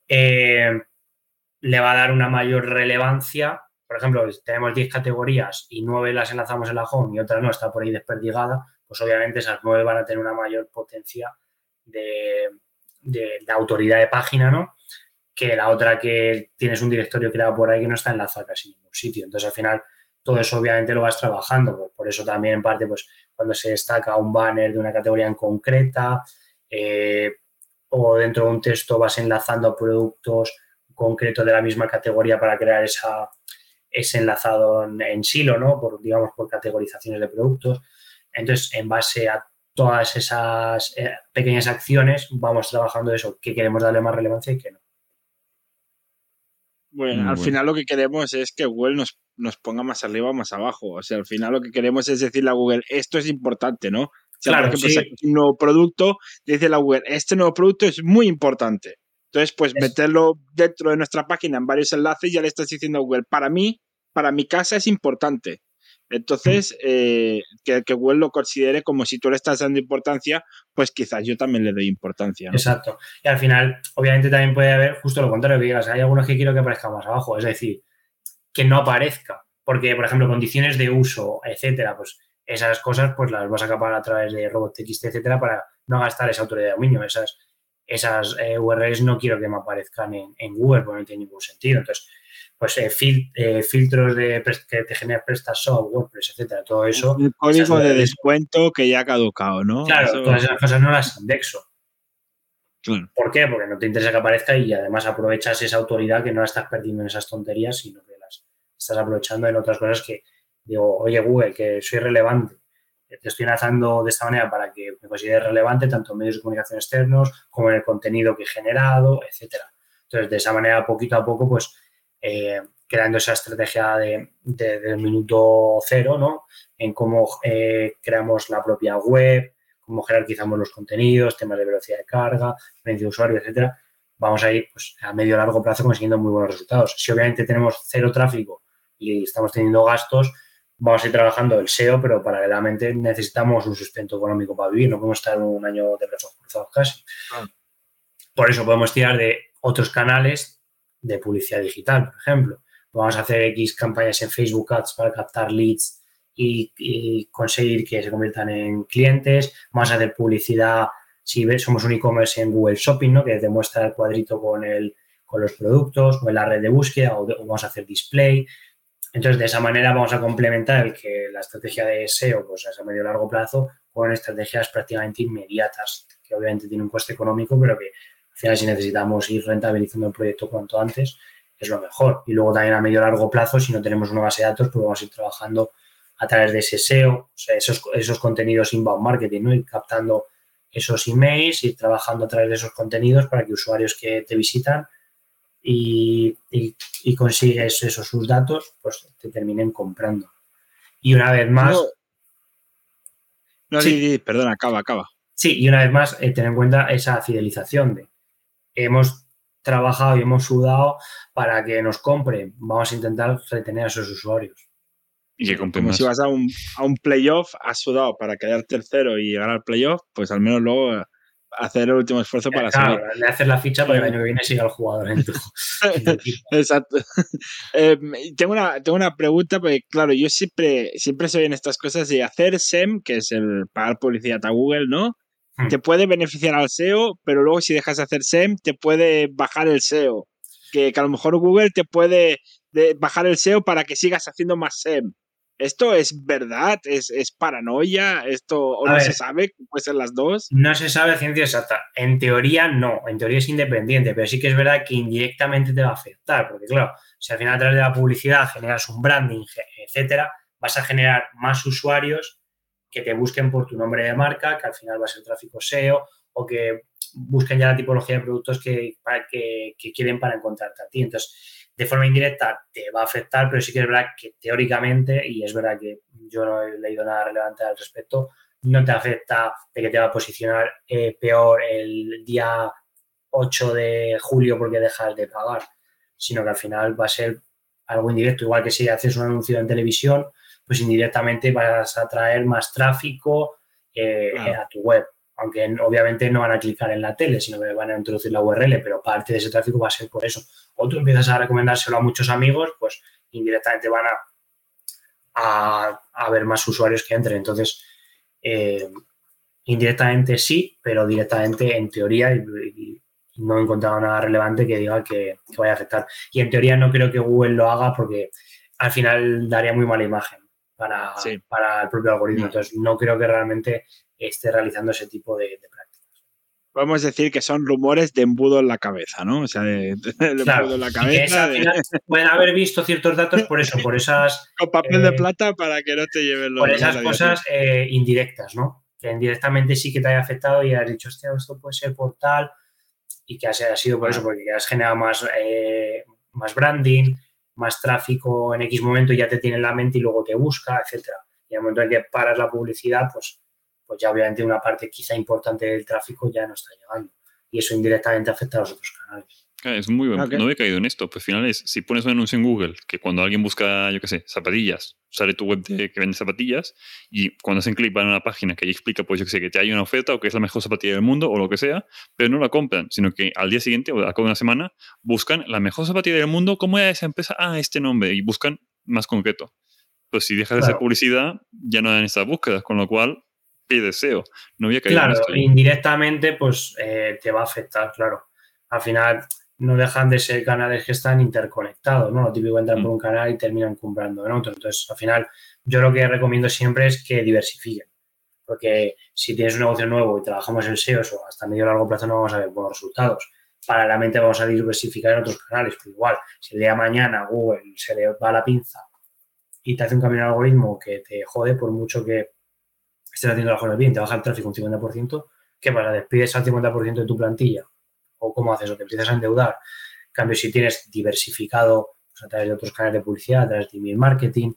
eh, le va a dar una mayor relevancia. Por ejemplo, tenemos 10 categorías y 9 las enlazamos en la home y otra no está por ahí desperdigada, pues obviamente esas 9 van a tener una mayor potencia de, de, autoridad de página, ¿no? Que la otra que tienes un directorio creado por ahí que no está enlazado casi en ningún sitio. Entonces, al final, todo eso obviamente lo vas trabajando. Por eso también en parte, pues cuando se destaca un banner de una categoría en concreta eh, o dentro de un texto vas enlazando productos concretos de la misma categoría para crear esa, ese enlazado en, silo, ¿no? Por, digamos, por categorizaciones de productos. Entonces, en base a todas esas eh, pequeñas acciones, vamos trabajando eso, que queremos darle más relevancia y que no. Bueno, al final lo que queremos es que Google nos, nos ponga más arriba o más abajo. O sea, al final lo que queremos es decirle a Google, esto es importante, ¿no? O sea, claro, por ejemplo, un nuevo producto, dice la Google, este nuevo producto es muy importante. Entonces, pues meterlo dentro de nuestra página en varios enlaces, ya le estás diciendo a Google, para mí, para mi casa es importante. Entonces, eh, que, que, Google lo considere como si tú le estás dando importancia, pues quizás yo también le doy importancia. Exacto. Y al final, obviamente también puede haber justo lo contrario, que digas, hay algunos que quiero que aparezca más abajo, es decir, que no aparezca. Porque, por ejemplo, condiciones de uso, etcétera, pues esas cosas pues las vas a capar a través de robots.txt, etcétera, para no gastar esa autoridad de dominio. Esas, esas eh, URLs no quiero que me aparezcan en, en Google, porque no tiene ningún sentido. Entonces, pues eh, eh, filtros de que te genera PrestaShop, WordPress, etcétera, todo eso. El código de descuento que ya ha caducado, ¿no? Claro, todas esas cosas no las indexo. ¿Por qué? Porque no te interesa que aparezca y además aprovechas esa autoridad que no la estás perdiendo en esas tonterías, sino que las estás aprovechando en otras cosas que digo, oye Google, que soy relevante, te estoy enlazando de esta manera para que me consideres relevante tanto en medios de comunicación externos como en el contenido que he generado, etcétera. Entonces, de esa manera, poquito a poco, pues eh, creando esa estrategia de, del minuto cero, ¿no? En cómo eh, creamos la propia web, cómo jerarquizamos los contenidos, temas de velocidad de carga, experiencia de usuario, etcétera. Vamos a ir pues, a medio o largo plazo consiguiendo muy buenos resultados. Si obviamente tenemos cero tráfico y estamos teniendo gastos, vamos a ir trabajando el SEO, pero paralelamente necesitamos un sustento económico para vivir, no podemos estar un año de brazos cruzados casi. Ah. por eso podemos tirar de otros canales de publicidad digital, por ejemplo. Vamos a hacer X campañas en Facebook Ads para captar leads y, conseguir que se conviertan en clientes. Vamos a hacer publicidad, si somos un e-commerce en Google Shopping, ¿no? que te muestra el cuadrito con, el, con los productos o en la red de búsqueda o, vamos a hacer display. Entonces, de esa manera vamos a complementar el que la estrategia de SEO pues, es a medio largo plazo con estrategias prácticamente inmediatas, que obviamente tienen un coste económico, pero que al final si necesitamos ir rentabilizando el proyecto cuanto antes, es lo mejor. Y luego también a medio largo plazo, si no tenemos una base de datos, pues vamos a ir trabajando a través de ese SEO, o sea, esos, esos contenidos inbound marketing, ¿no? Ir captando esos emails, y trabajando a través de esos contenidos para que usuarios que te visitan y, consigues esos sus datos, pues te terminen comprando. Y una vez más... No, sí, perdón, acaba, acaba. Sí, y una vez más, eh, tener en cuenta esa fidelización de hemos trabajado y hemos sudado para que nos compren. Vamos a intentar retener a esos usuarios. Y Como si vas a un, a un playoff, has sudado para quedar tercero y llegar al playoff, pues al menos luego eh, hacer el último esfuerzo para claro, Le haces la ficha para que el año que viene siga el jugador en tu, [laughs] Exacto. [laughs] Em, tengo, una, tengo una pregunta, porque claro, yo siempre, siempre soy en estas cosas de hacer SEM, que es el pagar publicidad a Google, ¿no? Hmm. Te puede beneficiar al SEO, pero luego si dejas de hacer SEM, te puede bajar el SEO. Que, que a lo mejor Google te puede bajar el SEO para que sigas haciendo más SEM. ¿Esto es verdad? ¿Es, paranoia? ¿Esto o no se sabe? ¿Puede ser las dos? No se sabe ciencia exacta. En teoría no, en teoría es independiente, pero sí que es verdad que indirectamente te va a afectar, porque claro, si al final a través de la publicidad generas un branding, etcétera, vas a generar más usuarios que te busquen por tu nombre de marca, que al final va a ser tráfico SEO, o que busquen ya la tipología de productos que, que, quieren para encontrarte a ti. Entonces, de forma indirecta te va a afectar, pero sí que es verdad que teóricamente, y es verdad que yo no he leído nada relevante al respecto, no te afecta de que te va a posicionar eh, peor el día 8 de julio porque dejas de pagar, sino que al final va a ser algo indirecto, igual que si haces un anuncio en televisión, pues indirectamente vas a traer más tráfico eh, a tu web aunque obviamente no van a clicar en la tele, sino que van a introducir la URL, pero parte de ese tráfico va a ser por eso. O tú empiezas a recomendárselo a muchos amigos, pues indirectamente van a, a, ver más usuarios que entren. Entonces, eh, indirectamente sí, pero directamente en teoría no he encontrado nada relevante que diga que, vaya a afectar. Y en teoría no creo que Google lo haga porque al final daría muy mala imagen para, para el propio algoritmo. Mm. Entonces, no creo que realmente esté realizando ese tipo de, prácticas. Podemos decir que son rumores de embudo en la cabeza, ¿no? O sea, de, embudo en la cabeza. pueden haber visto ciertos datos por eso, por esas. [laughs] Con papel de eh, plata para que no te lleven los. Por esas cosas eh, indirectas, ¿no? Que indirectamente sí que te haya afectado y has dicho, hostia, esto puede ser por tal. Y que ha sido por eso, porque has generado más, eh, más branding, más tráfico en X momento, ya te tiene en la mente y luego te busca, etcétera. Y al momento en que paras la publicidad, pues pues ya obviamente una parte quizá importante del tráfico ya no está llegando. Y eso indirectamente afecta a los otros canales. Es muy bueno. No he caído en esto. Pues al final es, si pones un anuncio en Google, que cuando alguien busca, yo qué sé, zapatillas, sale tu web de que vende zapatillas y cuando hacen clic van a una página que ahí explica, pues yo qué sé, que te hay una oferta o que es la mejor zapatilla del mundo o lo que sea, pero no la compran, sino que al día siguiente o a cabo de una semana buscan la mejor zapatilla del mundo, ¿cómo era esa empresa? Ah, este nombre y buscan más concreto. Pues si dejas de hacer publicidad, ya no dan estas búsquedas, con lo cual y deseo. No había caído Claro, indirectamente, pues eh, te va a afectar, claro. Al final, no dejan de ser canales que están interconectados, ¿no? Lo típico entran por mm. un canal y terminan comprando en otro. Entonces, al final, yo lo que recomiendo siempre es que diversifiquen. Porque si tienes un negocio nuevo y trabajamos en SEO, o hasta medio largo plazo no vamos a ver buenos resultados. Paralelamente vamos a diversificar en otros canales. Pero igual, si el día de mañana Google se le va la pinza y te hace un cambio en algoritmo que te jode por mucho que estés haciendo las cosas bien, te baja el tráfico un 50%, ¿qué pasa? ¿Despides al 50% de tu plantilla? ¿O cómo haces? ¿O te empiezas a endeudar? En cambio, si tienes diversificado pues, a través de otros canales de publicidad, a través de email marketing,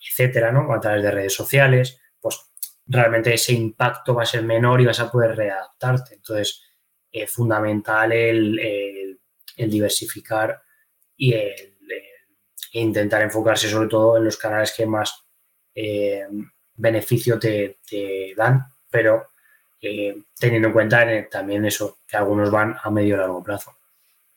etcétera, ¿no? A través de redes sociales, pues realmente ese impacto va a ser menor y vas a poder readaptarte. Entonces, es fundamental el, diversificar y el, intentar enfocarse sobre todo en los canales que más eh, beneficio te, dan, pero eh, teniendo en cuenta eh, también eso, que algunos van a medio y largo plazo.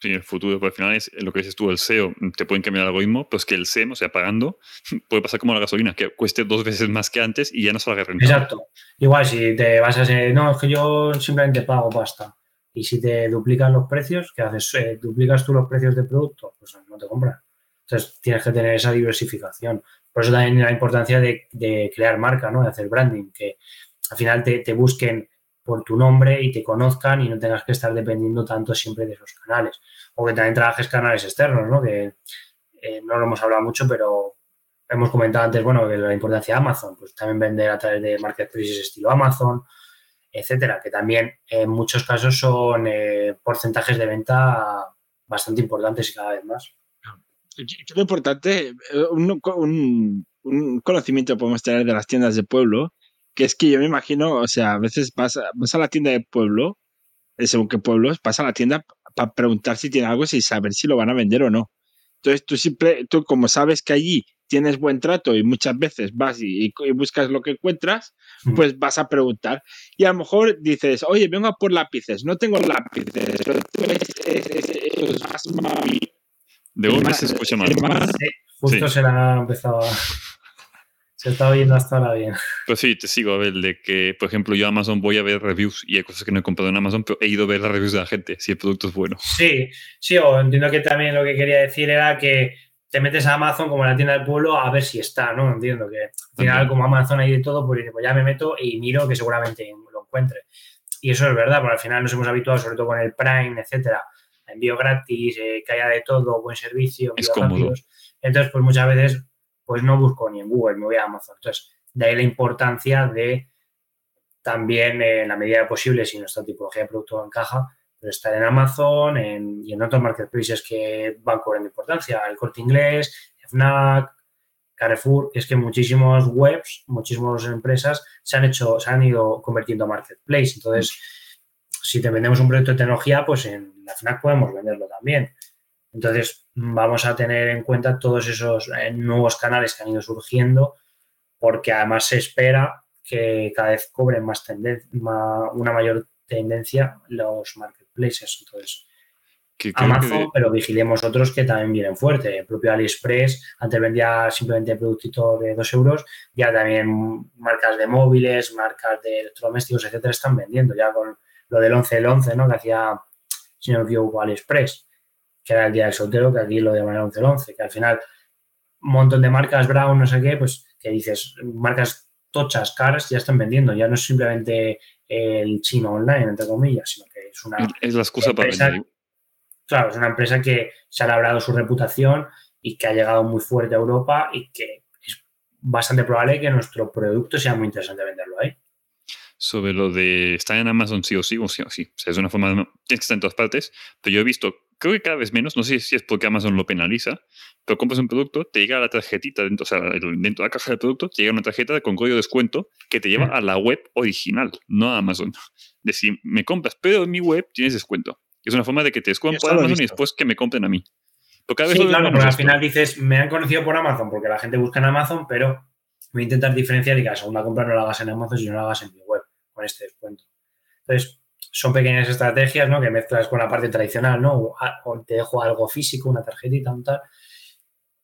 Sí, el futuro, pero al final es lo que dices tú, el SEO, te pueden cambiar el algoritmo, pues que el SEM, o sea, pagando, [laughs] puede pasar como la gasolina, que cueste dos veces más que antes y ya no salga rentable. Exacto. Igual si te vas a ser, no, es que yo simplemente pago pasta. Y si te duplican los precios, ¿qué haces? Eh, ¿Duplicas tú los precios de producto? Pues no te compran. Entonces tienes que tener esa diversificación. Por eso también la importancia de, de crear marca, ¿no? De hacer branding, que al final te, busquen por tu nombre y te conozcan y no tengas que estar dependiendo tanto siempre de esos canales. O que también trabajes canales externos, ¿no? Que eh, no lo hemos hablado mucho, pero hemos comentado antes, bueno, que la importancia de Amazon, pues también vender a través de marketplaces estilo Amazon, etcétera, que también en muchos casos son eh, porcentajes de venta bastante importantes y cada vez más. Lo importante, eh, un, un, un conocimiento podemos tener de las tiendas de pueblo que es que yo me imagino, o sea, a veces vas a, vas a la tienda de pueblo, eh, según qué pueblos, vas a la tienda para preguntar si tiene algo y saber si lo van a vender o no. Entonces tú siempre, tú como sabes que allí tienes buen trato y muchas veces vas y, y buscas lo que encuentras, mm. pues vas a preguntar. Y a lo mejor dices, oye, vengo a por lápices, no tengo lápices. De una se escucha mal. justo se la ha empezado a... Se está oyendo hasta ahora bien. Pues sí, te sigo, a ver, de que, por ejemplo, yo a Amazon voy a ver reviews y hay cosas que no he comprado en Amazon, pero he ido a ver las reviews de la gente, si el producto es bueno. Sí, sí, o entiendo que también lo que quería decir era que te metes a Amazon como la tienda del pueblo a ver si está, ¿no? Entiendo que al final, como Amazon hay de todo, pues, pues ya me meto y miro que seguramente lo encuentre. Y eso es verdad, porque al final nos hemos habituado, sobre todo con el Prime, etcétera, envío gratis, eh, que haya de todo, buen servicio, es cómodo. Entonces, pues muchas veces pues no busco ni en Google, me voy a Amazon. Entonces, de ahí la importancia de también, en la medida de posible, si nuestra tipología de producto encaja, pero estar en Amazon y en otros marketplaces que van cobrando importancia, el Corte Inglés, FNAC, Carrefour, es que muchísimos webs, muchísimas empresas se han hecho, se han ido convirtiendo a marketplace. Entonces, si te vendemos un proyecto de tecnología, pues en la FNAC podemos venderlo también. Entonces, vamos a tener en cuenta todos esos eh, nuevos canales que han ido surgiendo, porque además se espera que cada vez cobren más tendencia, una mayor tendencia los marketplaces. Entonces, Amazon, pero vigilemos otros que también vienen fuerte. El propio AliExpress, antes vendía simplemente productito de 2 euros, ya también marcas de móviles, marcas de electrodomésticos, etcétera, están vendiendo ya con lo del 11 el 11, ¿no? Que hacía, si no me equivoco, AliExpress que era el día del soltero, que aquí lo llaman el 11-11, que al final un montón de marcas Brown, no sé qué, pues que dices, marcas tochas, caras, ya están vendiendo, ya no es simplemente el chino online, entre comillas, sino que es una... Es la excusa para vender. Claro, es una empresa que se ha labrado su reputación y que ha llegado muy fuerte a Europa y que es bastante probable que nuestro producto sea muy interesante venderlo ahí sobre lo de estar en Amazon sí o sí, o sí o sí. O sea, es una forma de... Tienes que estar en todas partes, pero yo he visto creo que cada vez menos, no sé si es porque Amazon lo penaliza, pero compras un producto, te llega la tarjetita, dentro, o sea, dentro de la caja del producto, te llega una tarjeta con código de descuento que te lleva a la web original, no a Amazon. De si me compras, pero en mi web tienes descuento. Es una forma de que te descuenten por Amazon y después que me compren a mí. Sí, claro, porque al final dices, me han conocido por Amazon porque la gente busca en Amazon, pero voy a intentar diferenciar y que la segunda compra no la hagas en Amazon, sino la hagas en mi web con este descuento. Entonces, son pequeñas estrategias, ¿no? Que mezclas con la parte tradicional, ¿no? O, te dejo algo físico, una tarjetita, un tal,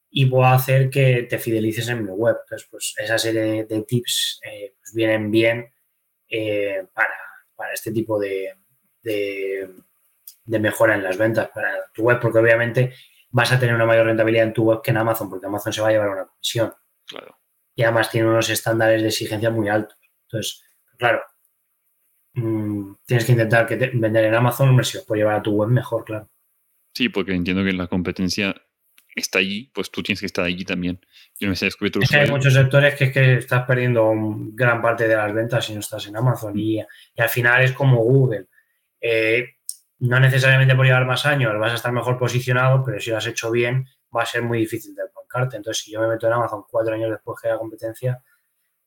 y puedo hacer que te fidelices en mi web. Entonces, pues esa serie de, tips eh, pues vienen bien eh, para, este tipo de, de, mejora en las ventas para tu web, porque obviamente vas a tener una mayor rentabilidad en tu web que en Amazon, porque Amazon se va a llevar una comisión. Claro. Y además tiene unos estándares de exigencia muy altos. Entonces, claro, Mm, tienes que intentar que vender en Amazon, hombre, si os puede llevar a tu web mejor, claro. Sí, porque entiendo que la competencia está allí, pues tú tienes que estar allí también. Yo me sé es que hay muchos sectores que es que estás perdiendo gran parte de las ventas si no estás en Amazon y, al final es como Google. Eh, no necesariamente por llevar más años vas a estar mejor posicionado, pero si lo has hecho bien va a ser muy difícil de bancarte. Entonces, si yo me meto en Amazon cuatro años después que la competencia,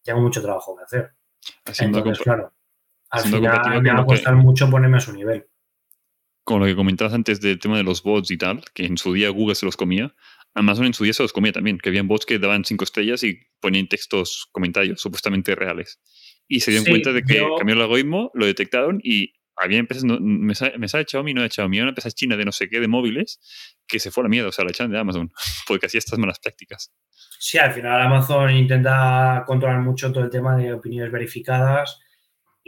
tengo mucho trabajo que hacer. Entonces, claro, al final me va a costar mucho ponerme a su nivel. Con lo que comentabas antes del tema de los bots y tal, que en su día Google se los comía, Amazon en su día se los comía también, que habían bots que daban cinco estrellas y ponían textos, comentarios supuestamente reales. y se dieron Sí, cuenta de que yo- cambió el algoritmo, lo detectaron y había empresas, no- me, sale, me sale Xiaomi, no de Xiaomi, una empresa china de no sé qué, de móviles, que se fue a la mierda, o sea, la echaron de Amazon, [laughs] porque hacía estas malas prácticas. Sí, al final Amazon intenta controlar mucho todo el tema de opiniones verificadas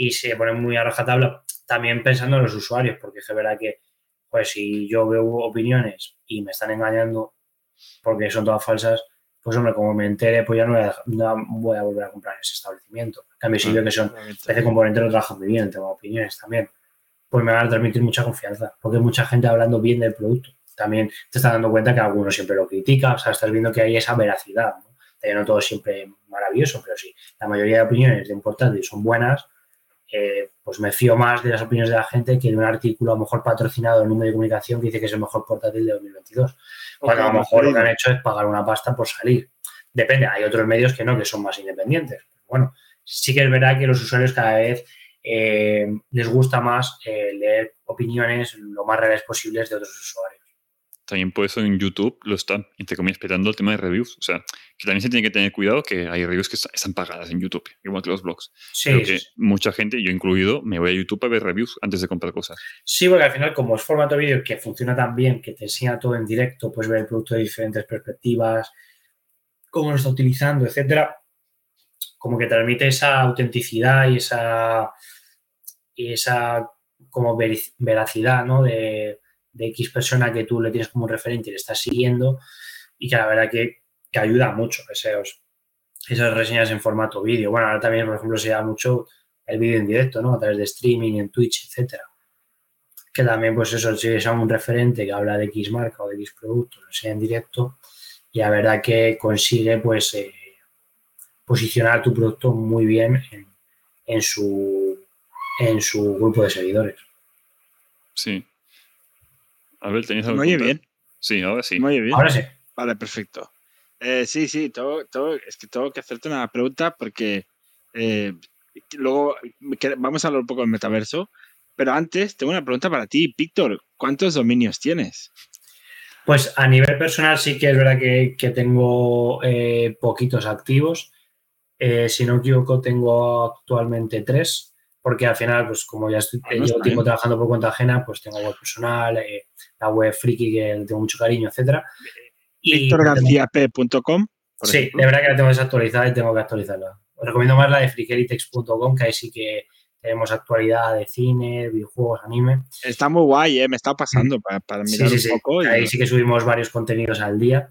y se pone muy a rajatabla, también pensando en los usuarios, porque es verdad que, pues si yo veo opiniones y me están engañando porque son todas falsas, pues hombre, como me entere, pues ya no voy a, no voy a volver a comprar en ese establecimiento. En cambio, si Ah. veo que son PC Componente lo trabaja muy bien, tengo opiniones también, pues me van a transmitir mucha confianza, porque hay mucha gente hablando bien del producto. También te estás dando cuenta que algunos siempre lo critica, o sea, estás viendo que hay esa veracidad, ¿no? No todo siempre maravilloso, pero sí, la mayoría de opiniones de un portátil son buenas, eh, pues me fío más de las opiniones de la gente que de un artículo a lo mejor patrocinado en un medio de comunicación que dice que es el mejor portátil de 2022. Cuando a lo mejor lo que han hecho es pagar una pasta por salir. Depende, hay otros medios que no, que son más independientes. Bueno, sí que es verdad que los usuarios cada vez eh, les gusta más eh, leer opiniones lo más reales posibles de otros usuarios. También por eso en YouTube lo están, entre comillas, esperando el tema de reviews. O sea, que también se tiene que tener cuidado que hay reviews que est- están pagadas en YouTube, igual que los blogs. Sí, Pero que mucha gente, yo incluido, me voy a YouTube a ver reviews antes de comprar cosas. Sí, porque al final, como es formato vídeo que funciona tan bien, que te enseña todo en directo, puedes ver el producto de diferentes perspectivas, cómo lo está utilizando, etcétera, como que transmite esa autenticidad y esa, y esa como veracidad, ¿no? De, de X persona que tú le tienes como referente y le estás siguiendo y que la verdad que, que ayuda mucho esos, esas reseñas en formato vídeo. Bueno, ahora también, por ejemplo, se da mucho el vídeo en directo, ¿no? A través de streaming, en Twitch, etcétera que también, pues eso, si es un referente que habla de X marca o de X producto, lo sea en directo, y la verdad que consigue, pues, eh, posicionar tu producto muy bien en, en su, en su grupo de seguidores. Sí. A ver, ¿tenéis algo Muy que contar? bien, Sí, ahora sí. muy bien. Ahora sí. Vale, perfecto. Eh, sí, sí, todo, todo, es que tengo que hacerte una pregunta porque eh, luego vamos a hablar un poco del metaverso, pero antes tengo una pregunta para ti, Víctor. ¿Cuántos dominios tienes? Pues a nivel personal sí que es verdad que, que tengo eh, poquitos activos. Eh, si no me equivoco, tengo actualmente tres, porque al final, pues como ya estoy, Ah, no llevo tiempo bien. trabajando por cuenta ajena, pues tengo web personal, eh, la web friki que tengo mucho cariño, etcétera. Y VictorGarciaP.com. Sí, ejemplo. de verdad que la tengo desactualizada y tengo que actualizarla. Os recomiendo más la de frikeritex.com, que ahí sí que tenemos actualidad de cine, videojuegos, anime. Está muy guay, ¿eh? me está pasando para, para Sí, mirar sí, un sí. poco. y- Ahí sí que subimos varios contenidos al día.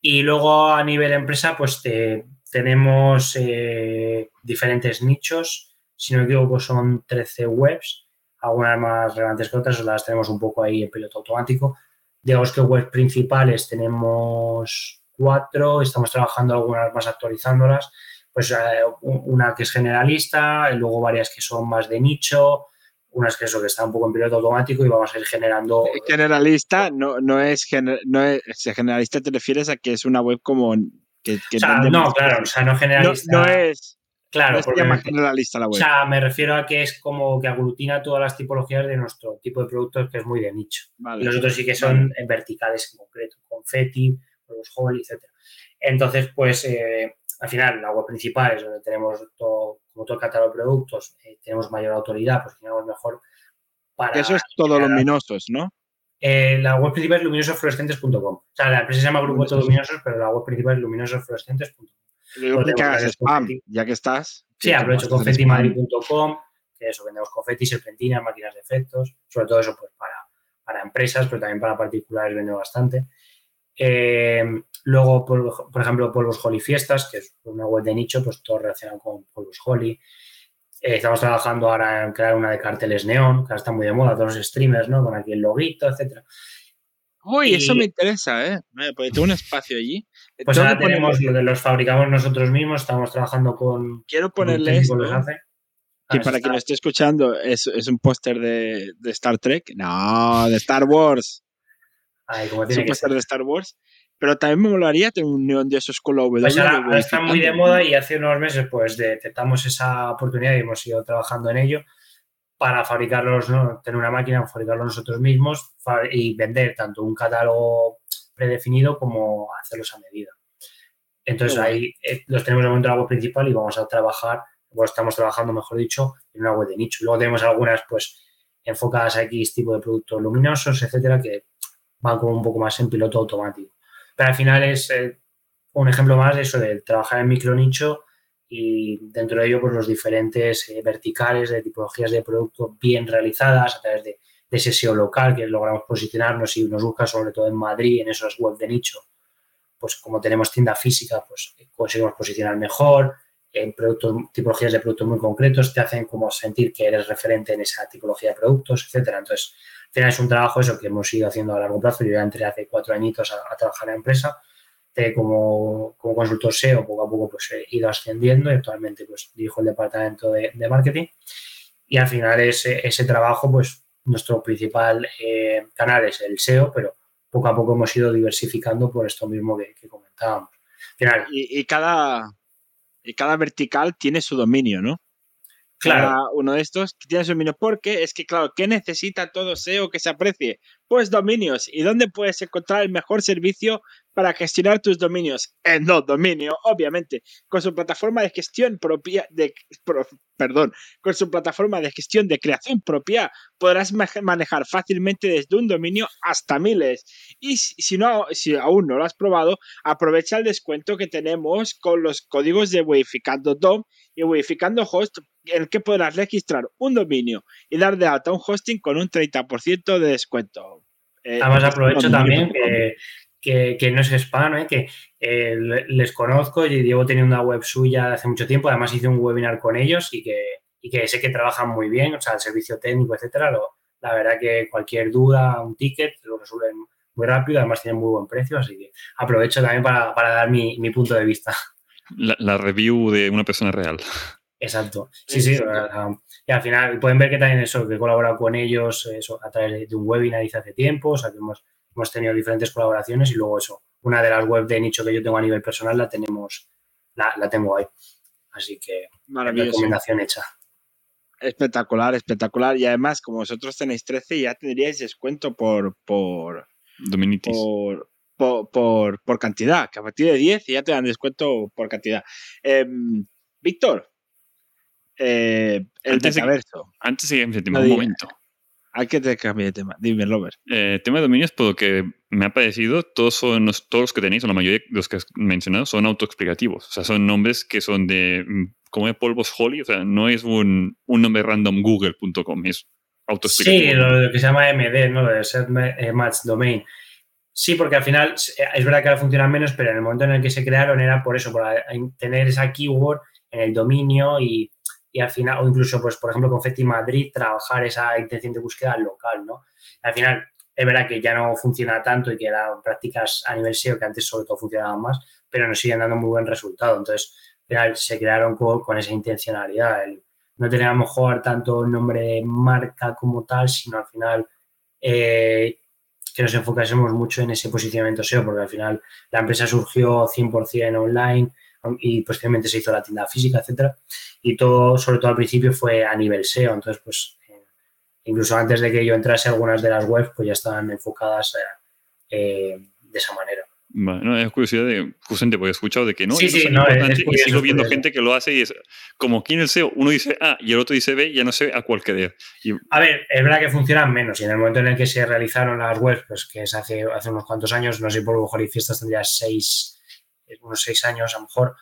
Y luego a nivel empresa, pues te- tenemos eh, diferentes nichos. Si no me equivoco, son 13 webs, algunas más relevantes que otras, las tenemos un poco ahí en piloto automático. Digamos que webs principales tenemos cuatro, estamos trabajando algunas más actualizándolas. Pues eh, un- una que es generalista, y luego varias que son más de nicho, unas que eso que está un poco en piloto automático y vamos a ir generando Generalista no, no, es gener- no es generalista te refieres a que es una web como que, que O sea, vende no, claro, o sea, no no, generalista. no es claro, no se porque llama me- generalista la o sea, me refiero a que es como que aglutina todas las tipologías de nuestro tipo de productos que es muy de nicho. Vale. Y los otros sí que son en verticales en concreto, confetti, los Holly, etc. Entonces, pues eh, al final la web principal es donde tenemos todo, como todo el catálogo de productos, eh, tenemos mayor autoridad, pues tenemos mejor para... Eso es todo luminosos, ¿no? Eh, la web principal es luminososfluorescentes.com. O sea, la empresa se llama Grupo Todo Luminosos, pero la web principal es luminososfluorescentes.com. Lo que hagas spam, ya que estás. Sí, aprovecho confetimadrid.com, que eso, vendemos confeti, serpentinas, máquinas de efectos, sobre todo eso pues para, para empresas, pero también para particulares vendo bastante. Eh, luego, por, por ejemplo, polvos Holly Fiestas, que es una web de nicho, pues todo relacionado con polvos Holly. Eh, estamos trabajando ahora en crear una de carteles neón, que ahora está muy de moda, todos los streamers, ¿no? Con aquí el loguito, etcétera. Uy, eso me interesa, ¿eh? Porque tengo un espacio allí. Pues ahora tenemos lo de los fabricamos nosotros mismos, estamos trabajando con, Quiero ponerle esto. que los hace. Que Ah, para quien me esté escuchando, es, es un póster de, de Star Trek. No, de Star Wars. como Es un póster de Star Wars. Pero también me molaría tener un neón de esos con la W. Pues ahora, está muy de moda y hace unos meses pues detectamos esa oportunidad y hemos ido trabajando en ello para fabricarlos, ¿no? tener una máquina, fabricarlos nosotros mismos y vender tanto un catálogo predefinido como hacerlos a medida. Entonces ahí eh, los tenemos de momento en la web principal y vamos a trabajar o estamos trabajando, mejor dicho, en una web de nicho. Luego tenemos algunas, pues, enfocadas a X tipo de productos luminosos, etcétera, que van como un poco más en piloto automático. Pero al final es eh, un ejemplo más de eso, de trabajar en micro nicho y dentro de ello, pues los diferentes eh, verticales de tipologías de producto bien realizadas a través de, de ese SEO local que logramos posicionarnos y nos busca sobre todo en Madrid, en esos web de nicho, pues como tenemos tienda física, pues conseguimos posicionar mejor, en productos, tipologías de productos muy concretos, te hacen como sentir que eres referente en esa tipología de productos, etcétera. Entonces, al final es un trabajo eso que hemos ido haciendo a largo plazo. Yo ya entré hace cuatro añitos a, trabajar en la empresa. Como, como, consultor SEO, poco a poco pues he ido ascendiendo y actualmente pues dirijo el departamento de, marketing. Y al final ese, ese trabajo, pues nuestro principal eh, canal es el SEO, pero poco a poco hemos ido diversificando por esto mismo que, comentábamos. Final, y, cada, y cada vertical tiene su dominio, ¿no? Claro. uno de estos tiene su dominio. Porque es que, claro, ¿qué necesita todo SEO que se aprecie? Pues dominios. ¿Y dónde puedes encontrar el mejor servicio para gestionar tus dominios? En no dominio, obviamente. Con su plataforma de gestión propia, de, perdón, con su plataforma de gestión de creación propia, podrás manejar fácilmente desde un dominio hasta miles. Y si, no, si aún no lo has probado, aprovecha el descuento que tenemos con los códigos de Wificando DOM y Wificando Host en el que podrás registrar un dominio y dar de alta un hosting con un 30% de descuento. Eh, Además, aprovecho también que, que, no es hispano, ¿eh? que eh, les conozco y llevo teniendo una web suya hace mucho tiempo. Además, hice un webinar con ellos y que, y que sé que trabajan muy bien, o sea, el servicio técnico, etcétera. Lo, la verdad que cualquier duda, un ticket, lo resuelven muy rápido. Además, tienen muy buen precio, así que aprovecho también para, para dar mi, mi, punto de vista. la review de una persona real. Exacto. Sí, sí. y al final pueden ver que también eso, que he colaborado con ellos eso, a través de un webinar hice hace tiempo, o sea que hemos, hemos tenido diferentes colaboraciones y luego eso, una de las webs de nicho que yo tengo a nivel personal la tenemos, la, la tengo ahí. Así que recomendación hecha. Espectacular, espectacular. Y además, como vosotros tenéis 13, ya tendríais descuento por, por, por, por, por, cantidad, que a partir de 10 ya te dan descuento por cantidad. Em, Víctor, eh, el antes metaverso. De, antes de que un momento. Hay que te cambie de tema. Dime, Lover. Eh, tema de dominios, por lo que me ha parecido, todos, son los, todos los que tenéis, o la mayoría de los que has mencionado, son autoexplicativos. O sea, son nombres que son de, mm, como de polvos Holly. O sea, no es un, un nombre random google.com, es autoexplicativo. Sí, lo que se llama MD, ¿no? Lo de Set eh, Match Domain. Sí, porque al final eh, es verdad que ahora funcionan menos, pero en el momento en el que se crearon era por eso, por tener esa keyword en el dominio y y al final, o incluso, pues, por ejemplo, con Feti Madrid, trabajar esa intención de búsqueda local, ¿no? Al final, es verdad que ya no funciona tanto y que eran prácticas a nivel SEO que antes sobre todo funcionaban más, pero nos siguen dando muy buen resultado. Entonces, al final se crearon con, esa intencionalidad. no tener a lo mejor tanto nombre marca como tal, sino al final eh, que nos enfocásemos mucho en ese posicionamiento SEO, porque al final la empresa surgió 100% online, y posteriormente se hizo la tienda física, etcétera. Y todo, sobre todo al principio, fue a nivel SEO. Entonces, pues, eh, incluso antes de que yo entrase, algunas de las webs pues ya estaban enfocadas eh, de esa manera. Bueno, es curiosidad de, justamente porque he escuchado de que no, sí, sí, no, es, y sigo viendo gente que lo hace y es como aquí en el SEO uno dice A y el otro dice B, ya no sé a cuál querer. A ver, es verdad que funcionan menos y en el momento en el que se realizaron las webs, pues que es hace, hace unos cuantos años, no sé, por lo mejor y fiestas tendría seis, unos seis años, a lo mejor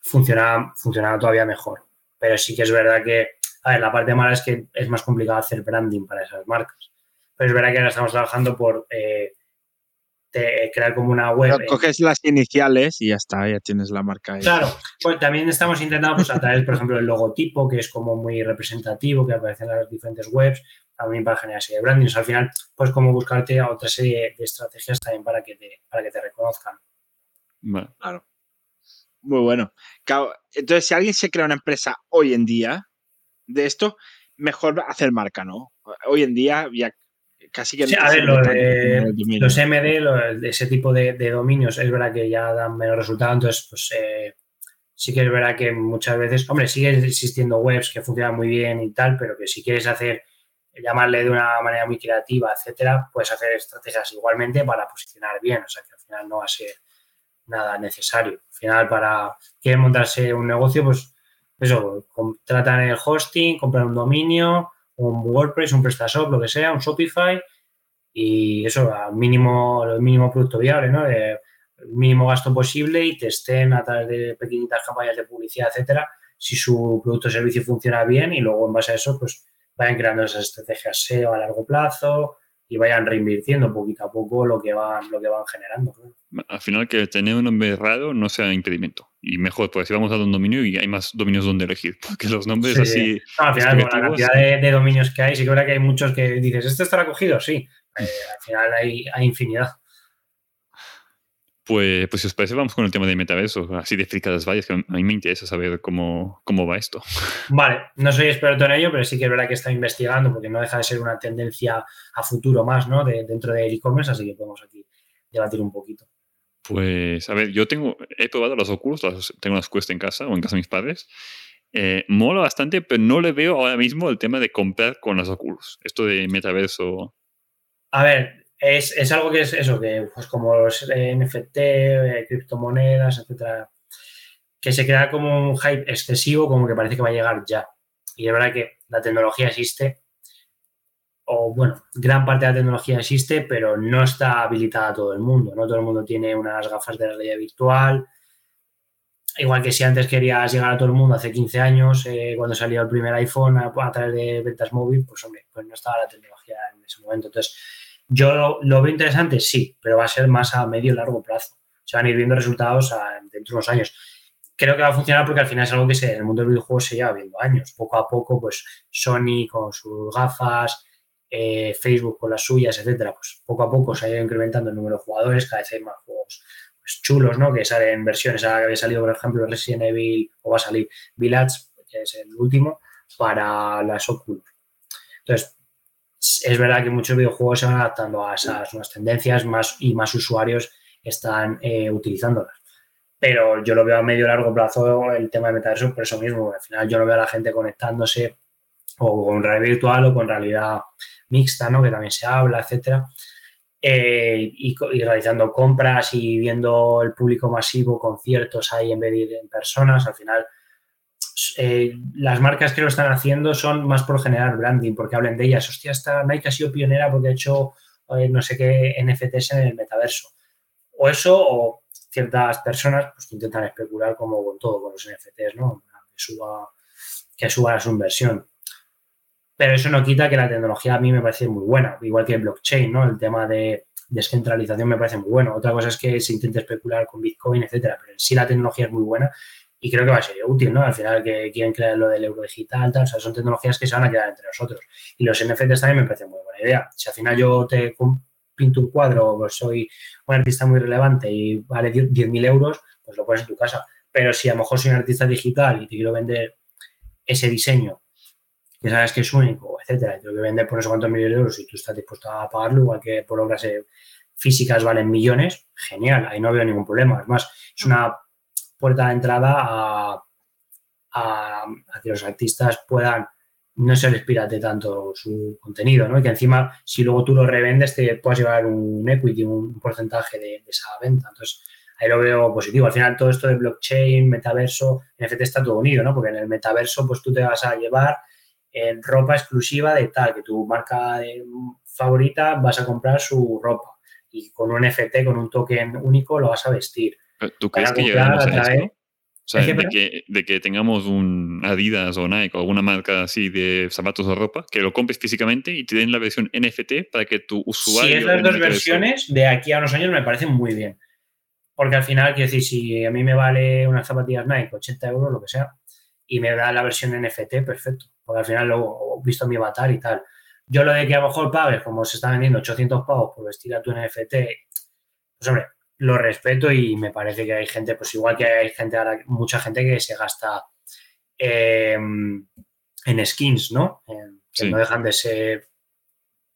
funcionaba, funcionaba todavía mejor. Pero sí que es verdad que, a ver, la parte mala es que es más complicado hacer branding para esas marcas. Pero es verdad que ahora estamos trabajando por eh, crear como una web. coges las iniciales y ya está, ya tienes la marca ahí. Claro, pues también estamos intentando pues, a través, por ejemplo, el logotipo, que es como muy representativo, que aparece en las diferentes webs, también para generar serie de branding. al final, pues como buscarte a otra serie de estrategias también para que te, para que te reconozcan. Claro. Muy bueno. Entonces, si alguien se crea una empresa hoy en día de esto, mejor hacer marca, ¿no? Hoy en día ya casi que... Sí, a ver, los MD, ese tipo de, dominios, es verdad que ya dan menos resultados, entonces, pues eh, sí que es verdad que muchas veces, hombre, sigue existiendo webs que funcionan muy bien y tal, pero que si quieres hacer, llamarle de una manera muy creativa, etcétera, puedes hacer estrategias igualmente para posicionar bien, o sea que al final no va a ser nada necesario. Al final, para querer montarse un negocio, pues eso, contratan el hosting, compran un dominio, un WordPress, un PrestaShop, lo que sea, un Shopify y eso, al mínimo, el mínimo producto viable, ¿no? el mínimo gasto posible y te estén a través de pequeñitas campañas de publicidad, etcétera, si su producto o servicio funciona bien y luego en base a eso, pues vayan creando esas estrategias SEO a largo plazo y vayan reinvirtiendo poquito a poco lo que van, lo que van generando. Al final, que tener un nombre raro no sea impedimento. Y mejor, porque si vamos a un dominio y hay más dominios donde elegir, [laughs] porque los nombres así. al final, con la cantidad de, dominios que hay, sí que es que hay muchos que dices, ¿este estará cogido? Sí. Eh, al final hay, hay infinidad. Pues, pues si os parece, vamos con el tema de metaverso, así de fricadas vallas, que a mí me interesa saber cómo, cómo va esto. [laughs] Vale, no soy experto en ello, pero sí que es verdad que estoy investigando, porque no deja de ser una tendencia a futuro más, ¿no? De, dentro del e-commerce, así que podemos aquí debatir un poquito. Pues, a ver, yo tengo, he probado los Oculus, tengo las Quest en casa o en casa de mis padres. Eh, mola bastante, pero no le veo ahora mismo el tema de comprar con las Oculus. Esto de metaverso. A ver, es, algo que es eso, que pues como los NFT, eh, criptomonedas, etcétera, que se crea como un hype excesivo, como que parece que va a llegar ya. Y es verdad que la tecnología existe, o bueno, gran parte de la tecnología existe, pero no está habilitada a todo el mundo. No todo el mundo tiene unas gafas de realidad virtual. Igual que si antes querías llegar a todo el mundo hace 15 años, eh, cuando salió el primer iPhone a, a través de ventas móvil, pues hombre, pues no estaba la tecnología en ese momento. Entonces, yo lo, veo interesante, sí, pero va a ser más a medio y largo plazo. Se van a ir viendo resultados dentro de unos años. Creo que va a funcionar porque al final es algo que se, en el mundo del videojuego se lleva viendo años. Poco a poco, pues Sony con sus gafas, eh, Facebook con las suyas, etcétera, pues poco a poco se ha ido incrementando el número de jugadores, cada vez hay más juegos pues, chulos, ¿no? Que salen versiones, había salido, por ejemplo, Resident Evil, o va a salir Village, que es el último, para las Oculus. Entonces, es verdad que muchos videojuegos se van adaptando a esas nuevas tendencias más, y más usuarios están eh, utilizándolas. Pero yo lo veo a medio y largo plazo el tema de metaverso por eso mismo. Al final yo no veo a la gente conectándose o con realidad virtual o con realidad mixta, ¿no? que también se habla, etcétera. Eh, y, realizando compras y viendo el público masivo, conciertos ahí en vez de en personas. Al final eh, las marcas que lo están haciendo son más por generar branding, porque hablen de ellas. Hostia, esta Nike ha sido pionera porque ha hecho eh, no sé qué NFTs en el metaverso. O eso, o ciertas personas pues, que intentan especular como con todo, con los NFTs, ¿no? Que suba, que suba su inversión. Pero eso no quita que la tecnología a mí me parece muy buena, igual que el blockchain, ¿no? El tema de descentralización me parece muy bueno. Otra cosa es que se intente especular con Bitcoin, etcétera, pero sí la tecnología es muy buena y creo que va a ser útil, ¿no? Al final que quieren crear lo del euro digital, tal, o son tecnologías que se van a quedar entre nosotros. Y los NFTs también me parece muy buena idea. Si al final yo te pinto un cuadro, pues soy un artista muy relevante y vale 10.000 euros, pues lo pones en tu casa. Pero si a lo mejor soy un artista digital y te quiero vender ese diseño, que sabes que es único, etcétera, y te lo que vender por no sé cuántos millones de euros y tú estás dispuesto a pagarlo, igual que por obras eh, físicas valen millones, genial, ahí no veo ningún problema. Es más, es una puerta de entrada a, que los artistas puedan no se les pirate tanto su contenido, ¿no? Y que encima, si luego tú lo revendes, te puedas llevar un equity, un porcentaje de, esa venta. Entonces, ahí lo veo positivo. Al final, todo esto de blockchain, metaverso, NFT está todo unido, ¿no? Porque en el metaverso, pues tú te vas a llevar en ropa exclusiva de tal, que tu marca favorita vas a comprar su ropa. Y con un NFT, con un token único, lo vas a vestir. ¿Tú crees que llegamos a, esto? O sea, de que, de que, tengamos un Adidas o Nike o alguna marca así de zapatos o ropa, que lo compres físicamente y te den la versión NFT para que tu usuario... Si esas dos versiones, de aquí a unos años me parecen muy bien. Porque al final, quiero decir, si a mí me vale unas zapatillas Nike 80 euros, lo que sea, y me da la versión NFT, perfecto. Porque al final lo he visto mi avatar y tal. Yo lo de que a lo mejor pagues, como se está vendiendo 800 pavos por vestir a tu NFT, pues hombre, lo respeto y me parece que hay gente, pues igual que hay gente ahora, mucha gente que se gasta em, en skins, ¿no? que no dejan de ser.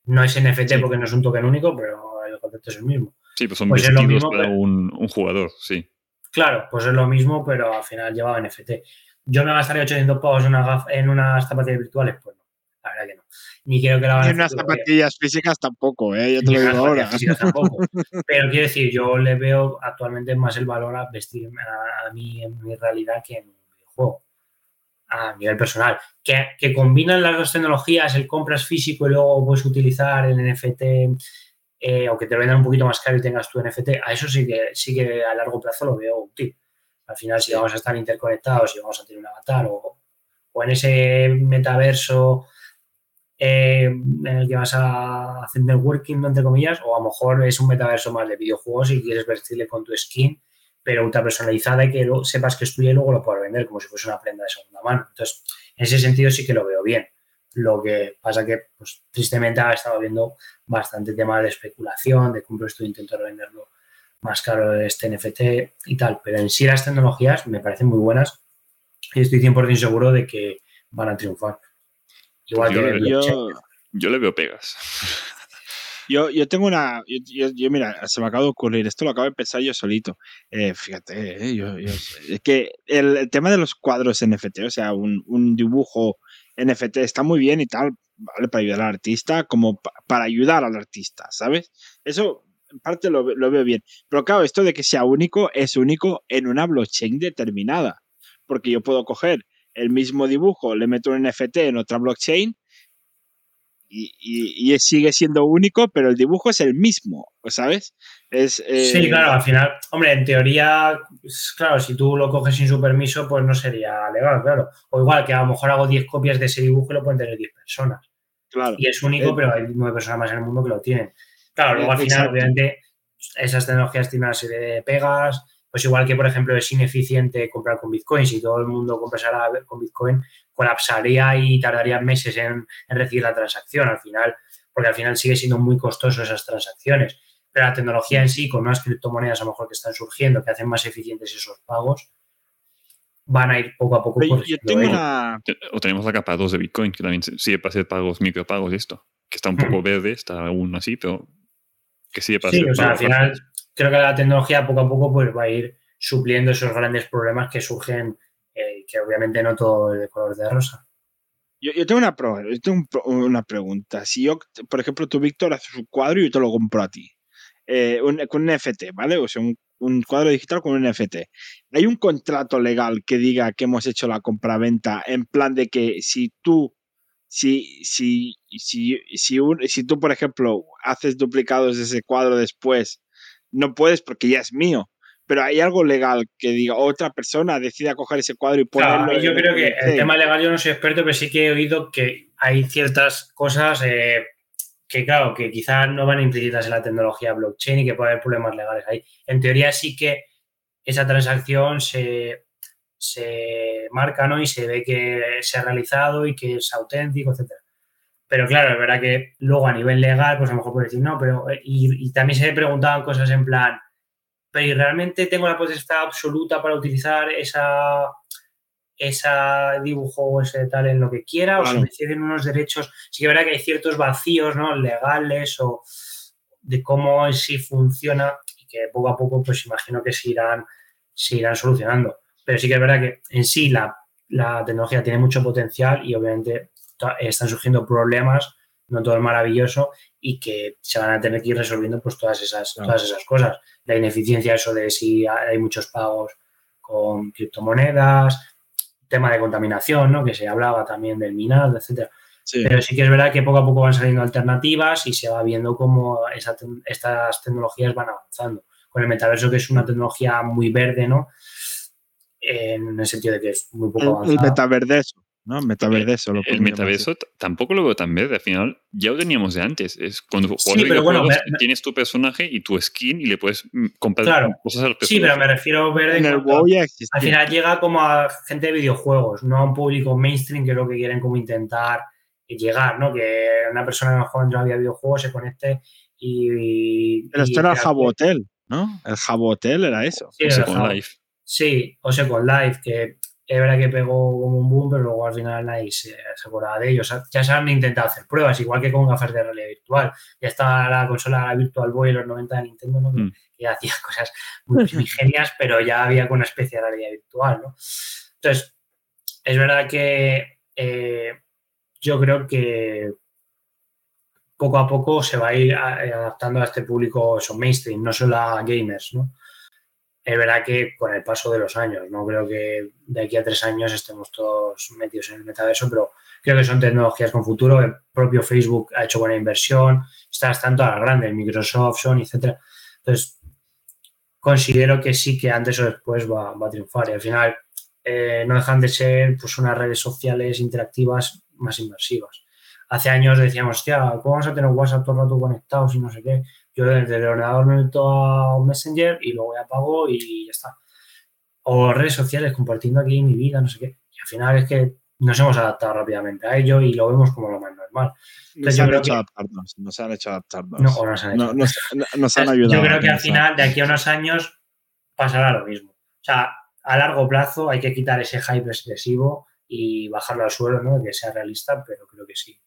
No es NFT porque no es un token único, pero el concepto es el mismo. Sí, pues son pues es lo mismo, para un, jugador, sí. Claro, pues es lo mismo, pero al final llevaba NFT. Yo me gastaría 800 pavos en, una, en unas zapatillas virtuales, pues no, la verdad que no ni creo que la van a unas zapatillas físicas tampoco, ¿eh? yo te lo digo ahora. Tampoco. [laughs] Pero quiero decir, yo le veo actualmente más el valor a vestir a, mí en mi realidad que en mi videojuego. a nivel personal, que, que combinan las dos tecnologías, el compras físico y luego puedes utilizar el NFT eh, o que te lo vendan un poquito más caro y tengas tu NFT, a eso sí que, sí que a largo plazo lo veo útil. Al final, si vamos a estar interconectados y vamos a tener un avatar o, o en ese metaverso eh, en el que vas a hacer networking, entre comillas, o a lo mejor es un metaverso más de videojuegos y quieres vestirle con tu skin, pero ultra personalizada y que sepas que es tuya y luego lo puedes vender como si fuese una prenda de segunda mano. Entonces, en ese sentido sí que lo veo bien. Lo que pasa que, pues, tristemente ha estado viendo bastante tema de especulación, de cómo estoy intentando venderlo más caro este NFT y tal. Pero en sí las tecnologías me parecen muy buenas y estoy 100% seguro de que van a triunfar. Igual yo, que yo, yo, le veo pegas. Yo, yo tengo una. Yo, mira, se me acaba de ocurrir. Esto lo acabo de pensar yo solito. Eh, fíjate, eh, yo, es que el, tema de los cuadros NFT, o sea, un, un, dibujo NFT está muy bien y tal, ¿vale? Para ayudar al artista, como para ayudar al artista, ¿sabes? Eso en parte lo, lo veo bien. Pero claro, esto de que sea único es único en una blockchain determinada. Porque yo puedo coger el mismo dibujo, le meto un NFT en otra blockchain y, sigue siendo único, pero el dibujo es el mismo, ¿sabes? Es, Sí, eh, claro, al final, hombre, en teoría, pues, claro, si tú lo coges sin su permiso, pues no sería legal, claro. O igual que a lo mejor hago 10 copias de ese dibujo y lo pueden tener 10 personas. Claro. Y es único, eh, pero hay 9 personas más en el mundo que lo tienen. Claro, luego al final, obviamente, esas tecnologías tienen una serie de pegas, pues igual que, por ejemplo, es ineficiente comprar con Bitcoin, si todo el mundo comprara con Bitcoin, colapsaría y tardaría meses en, recibir la transacción al final, porque al final sigue siendo muy costoso esas transacciones. Pero la tecnología en sí, con unas criptomonedas a lo mejor que están surgiendo, que hacen más eficientes esos pagos, van a ir poco a poco. Yo tengo una... O tenemos la capa 2 de Bitcoin, que también sigue para hacer pagos, micropagos y esto, que está un poco verde, está aún así, pero que sigue para sí, o sea, al final creo que la tecnología poco a poco pues, va a ir supliendo esos grandes problemas que surgen, eh, que obviamente no todo es de color de rosa. Yo, tengo, una, una pregunta. Si yo, por ejemplo, tú, Víctor, haces un cuadro y yo te lo compro a ti, eh, con un NFT, ¿vale? O sea, un, cuadro digital con un NFT. ¿Hay un contrato legal que diga que hemos hecho la compraventa en plan de que si tú si, si, si, si, si tú, por ejemplo, haces duplicados de ese cuadro después no puedes porque ya es mío. Pero hay algo legal que diga otra persona decida coger ese cuadro y ponerlo. yo creo que el tema legal yo no soy experto, pero sí que he oído que hay ciertas cosas eh, que, claro, que quizás no van implícitas en la tecnología blockchain y que puede haber problemas legales ahí. En teoría sí que esa transacción se, se marca ¿no? y se ve que se ha realizado y que es auténtico, etcétera. Pero claro, es verdad que luego a nivel legal, pues a lo mejor puedes decir, no, pero. Eh, y, también se me preguntaban cosas en plan, pero realmente tengo la potestad absoluta para utilizar esa, esa dibujo o ese tal en lo que quiera, o si me ceden unos derechos. Sí que es verdad que hay ciertos vacíos ¿no? legales o de cómo sí funciona y que poco a poco, pues imagino que se irán, se irán solucionando. Pero sí que es verdad que en sí la, la tecnología tiene mucho potencial y obviamente están surgiendo problemas, no todo es maravilloso y que se van a tener que ir resolviendo pues todas esas, todas esas cosas. La ineficiencia, eso de si hay muchos pagos con criptomonedas, tema de contaminación, ¿no? que se hablaba también del minado, etcétera. Pero sí que es verdad que poco a poco van saliendo alternativas y se va viendo cómo estas tecnologías van avanzando. Con el metaverso, que es una tecnología muy verde, ¿no? En el sentido de que es muy poco avanzado. El metaverso. ¿no? Metaverso. Lo el metaverso tampoco lo veo tan verde. Al final ya lo teníamos de antes. Es cuando sí, pero bueno, tienes tu personaje y tu skin y le puedes mm, comprar cosas al Sí, pero me refiero a verde. En el WoW ya Al final llega como a gente de videojuegos, no a un público mainstream que es lo que quieren como intentar llegar, ¿no? Que una persona que no juega en videojuegos se conecte y. Pero esto era el Jabotel, ¿no? El Jabotel era eso. Sí, Live. Sí, o sea, con Live, que es verdad que pegó como un boom, pero luego al final nadie se, acordaba de ellos. Ya se han intentado hacer pruebas, igual que con gafas de realidad virtual. Ya estaba la consola la Virtual Boy en los 90 de Nintendo, ¿no? Mm. que hacía cosas muy [laughs] genias, pero ya había con una especie de realidad virtual. ¿no? Entonces, es verdad que eh, yo creo que poco a poco se va a ir adaptando a este público, son mainstream, no solo a gamers, ¿no? Es verdad que con el paso de los años, no creo que de aquí a tres años estemos todos metidos en el metaverso, pero creo que son tecnologías con futuro. El propio Facebook ha hecho buena inversión, está están todas las grandes, Microsoft, Sony, etcétera. Entonces, considero que sí que antes o después va, a triunfar y al final eh, no dejan de ser pues unas redes sociales interactivas más inmersivas. Hace años decíamos, hostia, ¿cómo vamos a tener WhatsApp todo el rato conectados y no sé qué? Yo desde el ordenador me meto a un Messenger y luego ya apago y ya está. O redes sociales compartiendo aquí mi vida, no sé qué. Y al final es que nos hemos adaptado rápidamente a ello y lo vemos como lo más normal. nos, han hecho adaptarnos, nos han hecho adaptarnos. No, nos han, hecho. nos, han ayudado. Yo creo que al final, de aquí a unos años, pasará lo mismo. O sea, a largo plazo hay que quitar ese hype excesivo y bajarlo al suelo, ¿no? Que sea realista, pero creo que sí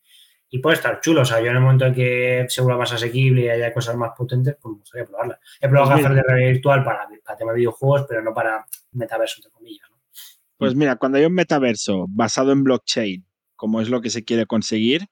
y puede estar chulo. O sea, yo en el momento en que se vuelva más asequible y haya cosas más potentes, pues me gustaría probarla. He probado pues gafas de realidad virtual para, para tema de videojuegos, pero no para metaverso, entre comillas. ¿no? Pues mira, cuando hay un metaverso basado en blockchain, como es lo que se quiere conseguir,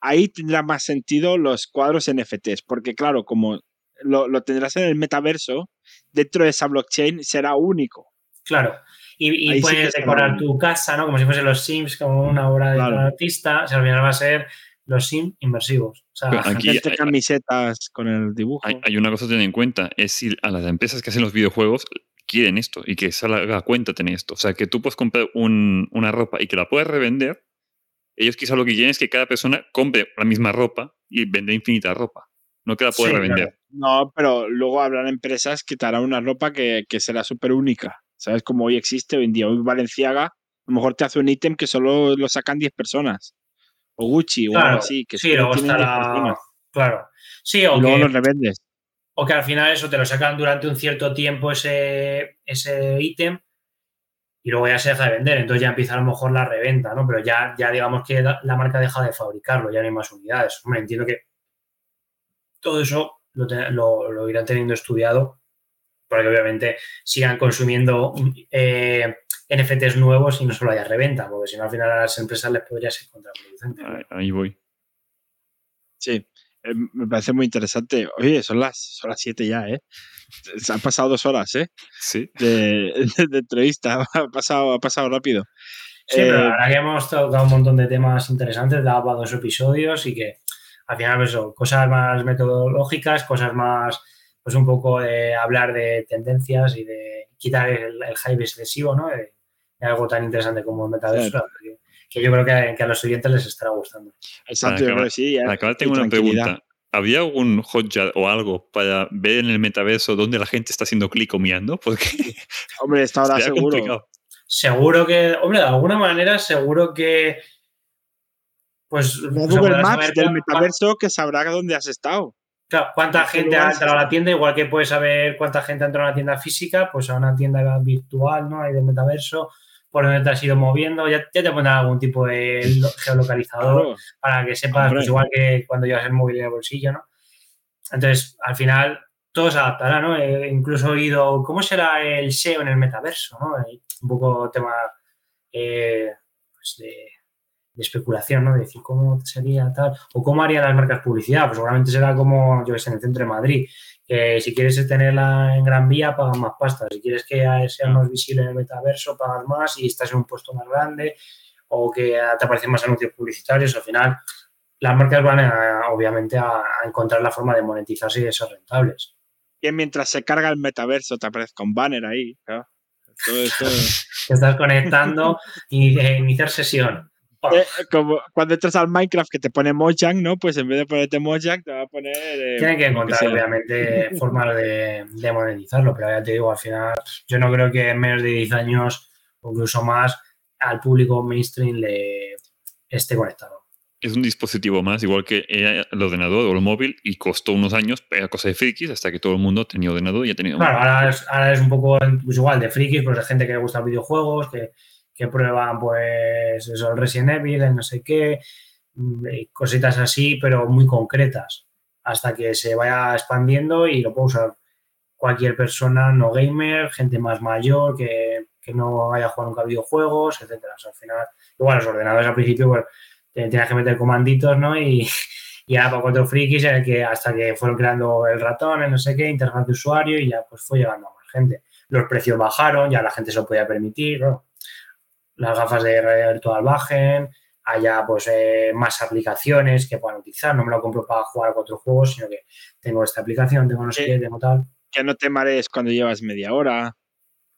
ahí tendrá más sentido los cuadros NFTs, porque claro, como lo, lo tendrás en el metaverso, dentro de esa blockchain será único. Claro. Y, puedes decorar tu casa, ¿no? Como si fuese los Sims, como una obra de un artista. O sea, al final va a ser los sim inmersivos. O sea, aquí hay, camisetas con el dibujo. Hay, una cosa a tener en cuenta, es si a las empresas que hacen los videojuegos quieren esto y que se haga cuenta tener esto. O sea, que tú puedes comprar una ropa y que la puedes revender. Ellos quizá lo que quieren es que cada persona compre la misma ropa y vende infinita ropa. No que la pueda revender. No, pero luego habrán empresas que te harán una ropa que, que será súper única. ¿Sabes? Como hoy existe hoy en día. Hoy Valenciaga a lo mejor te hace un ítem que solo lo sacan 10 personas o Gucci o algo así. Que sí, luego estará. Claro. Sí, o luego los revendes. O que al final eso te lo sacan durante un cierto tiempo ese, ese ítem y luego ya se deja de vender. Entonces ya empieza a lo mejor la reventa, ¿no? Pero ya, ya digamos que la, marca deja de fabricarlo, ya no hay más unidades. Hombre, entiendo que todo eso lo, lo, irán teniendo estudiado para que obviamente sigan consumiendo eh, NFTs nuevos y no solo haya reventa, porque si no al final a las empresas les podría ser contraproducente. Ahí voy. Sí, eh, me parece muy interesante. Oye, son las, son las siete ya, ¿eh? Se han pasado dos horas, ¿eh? Sí. De, [laughs] entrevista, [laughs] ha pasado, ha pasado rápido. Sí, pero la eh, verdad que hemos tocado un montón de temas interesantes, daba dos episodios y que al final, pues eso, cosas más metodológicas, cosas más, pues un poco de hablar de tendencias y de quitar el, el hype excesivo, ¿no? Algo tan interesante como el metaverso, que, yo creo que, a los oyentes les estará gustando. Exacto, para sí. acabar tengo una pregunta. ¿Había algún hotjar o algo para ver en el metaverso dónde la gente está haciendo clic o mirando? [laughs] Porque hombre, está ahora seguro. Seguro que, hombre, de alguna manera seguro que pues Google Maps del metaverso que sabrá dónde has estado. Claro, cuánta gente ha entrado a la tienda, igual que puedes saber cuánta gente ha entrado a una tienda física, pues a una tienda virtual, ¿no? Hay del metaverso, por donde te has ido moviendo, ya, te pondrán algún tipo de geolocalizador para que sepas, pues igual que cuando llevas el móvil en el bolsillo, ¿no? Entonces, al final, todo se adaptará, ¿no? Eh, incluso he oído, ¿cómo será el SEO en el metaverso, ¿no? un poco tema eh, pues de, especulación, ¿no? De decir, ¿cómo sería tal? O cómo harían las marcas publicidad. Pues seguramente será como, yo que sé, en el centro de Madrid que si quieres tenerla en Gran Vía, pagas más pasta. Si quieres que sea más visible en el metaverso, pagas más y estás en un puesto más grande o que te aparecen más anuncios publicitarios. Al final, las marcas van obviamente a, encontrar la forma de monetizarse y de ser rentables. Y mientras se carga el metaverso, te aparezca un banner ahí. Todo esto... [laughs] te estás conectando y eh, iniciar sesión. Eh, como cuando entras al Minecraft que te pone Mojang, ¿no? Pues en vez de ponerte Mojang, te va a poner. Eh, Tienen que encontrar, obviamente, [laughs] formas de, monetizarlo, pero ya te digo, al final, yo no creo que en menos de 10 años, o incluso más, al público mainstream le esté conectado. Es un dispositivo más, igual que el ordenador o el móvil, y costó unos años, era cosa de frikis, hasta que todo el mundo tenía ordenador y ha tenido. Claro, ahora es, ahora es, un poco pues igual de frikis, pues de gente que le gusta videojuegos, que que prueban pues eso, el Resident Evil, el no sé qué, mm, cositas así, pero muy concretas, hasta que se vaya expandiendo y lo puede usar cualquier persona no gamer, gente más mayor que, no haya jugado nunca videojuegos, etcétera. al final, igual los ordenadores al principio pues tenías que meter comanditos, ¿no? Y, [laughs] y para cuatro frikis que hasta que fueron creando el ratón, el no sé qué, interfaz de usuario y ya pues fue llegando a más gente. los precios bajaron, ya la gente se lo podía permitir, las gafas de realidad virtual bajen, haya pues eh, más aplicaciones que puedan utilizar, no me lo compro para jugar a otros juegos, sino que tengo esta aplicación, tengo no sé qué, tengo tal. Que no te marees cuando llevas media hora.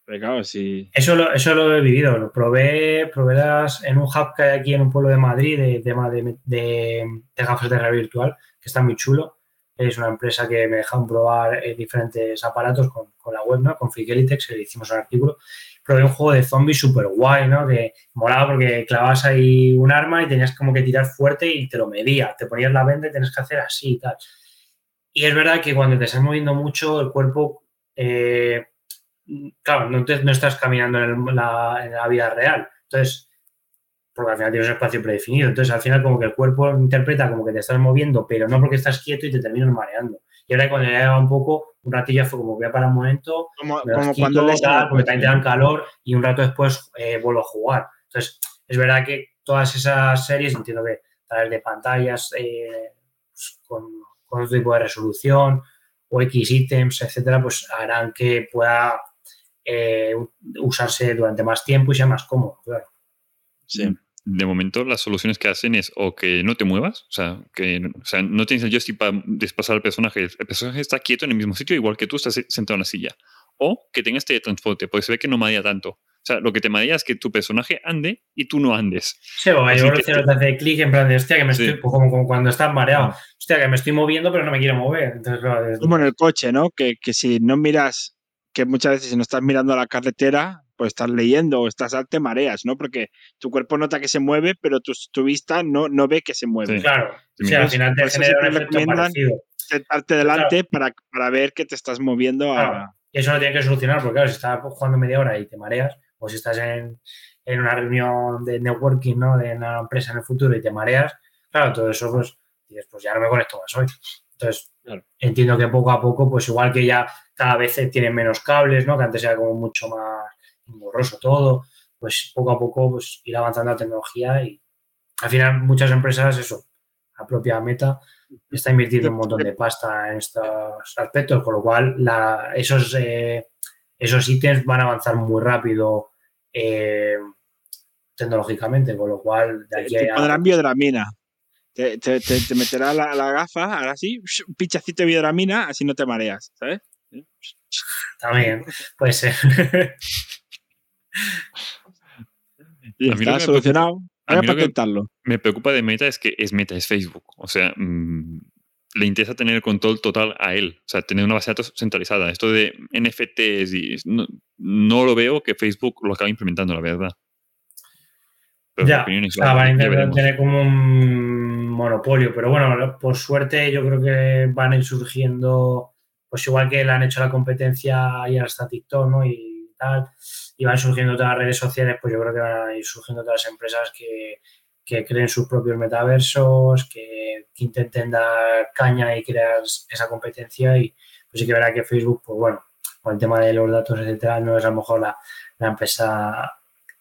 Claro, sí. Eso lo, eso lo he vivido, lo probé, probé las, en un hub que hay aquí en un pueblo de Madrid de tema de, de, gafas de realidad virtual, que está muy chulo. Es una empresa que me dejan probar eh, diferentes aparatos con, con, la web, ¿no? Con Freakelitex, que le hicimos un artículo. Probé un juego de zombies súper guay, ¿no? Que molaba porque clavabas ahí un arma y tenías como que tirar fuerte y te lo medía. Te ponías la venda y tenías que hacer así y tal. Y es verdad que cuando te estás moviendo mucho, el cuerpo... Eh, claro, no, no estás caminando en, la, vida real. Entonces, porque al final tienes un espacio predefinido. Entonces, al final, como que el cuerpo interpreta como que te estás moviendo, pero no porque estás quieto y te terminas mareando. Y ahora, cuando ya lleva un poco, un ratillo fue como voy a parar un momento, como, cuando le porque también te dan calor y un rato después eh, vuelvo a jugar. Entonces, es verdad que todas esas series, entiendo que a través de pantallas eh, pues, con, con otro tipo de resolución o X ítems, etcétera, pues harán que pueda eh, usarse durante más tiempo y sea más cómodo, claro. Sí. De momento, las soluciones que hacen es o que no te muevas, o sea, que o sea, no tienes el joystick para desplazar al personaje, el personaje está quieto en el mismo sitio, igual que tú estás sentado en la silla. O que tengas teletransporte, porque se ve que no marea tanto. O sea, lo que te marea es que tu personaje ande y tú no andes. Sí, o yo que te hace clic en plan de, hostia, que me estoy, pues como, como, cuando estás mareado, hostia, que me estoy moviendo pero no me quiero mover. Entonces, claro, Como en el coche, ¿no? Que, que si no miras que muchas veces si no estás mirando a la carretera, pues estás leyendo o estás te mareas, ¿no? Porque tu cuerpo nota que se mueve, pero tu, tu vista no, no ve que se mueve. claro, sí, al final te genera un efecto parecido. Sentarte delante para, para, ver que te estás moviendo a... Y eso lo tienes que solucionar, porque claro, si estás jugando media hora y te mareas, o si estás en, en una reunión de networking, ¿no? De una empresa en el futuro y te mareas, claro, todo eso, pues, dices, pues ya no me conecto más hoy. Entonces, entiendo que poco a poco, pues igual que ya cada vez tienen menos cables, ¿no? Que antes era como mucho más borroso todo, pues poco a poco pues ir avanzando la tecnología y al final muchas empresas, eso, la propia Meta está invirtiendo un montón de pasta en estos aspectos, con lo cual la, esos, eh, esos ítems van a avanzar muy rápido eh, tecnológicamente, con lo cual de aquí a... Pondrán biodramina. Te, te, te, meterá la, la, gafa, ahora sí, un pinchacito de biodramina, así no te mareas, ¿sabes? También, puede ser. [laughs] [laughs] y está solucionado. Voy a, patentarlo. Me preocupa de Meta es que es Meta, es Facebook. O sea, mm, le interesa tener el control total a él. O sea, tener una base de datos centralizada. Esto de NFTs y no, no lo veo que Facebook lo acabe implementando, la verdad. Pero ya, van a intentar tener como un monopolio, pero bueno, por suerte yo creo que van a ir surgiendo pues igual que le han hecho la competencia y hasta TikTok, ¿no? Y tal, y van surgiendo otras redes sociales, pues yo creo que van a ir surgiendo otras empresas que, creen sus propios metaversos, que, intenten dar caña y crear esa competencia y pues sí que verá que Facebook, pues bueno, con el tema de los datos, etcétera, no es a lo mejor la, empresa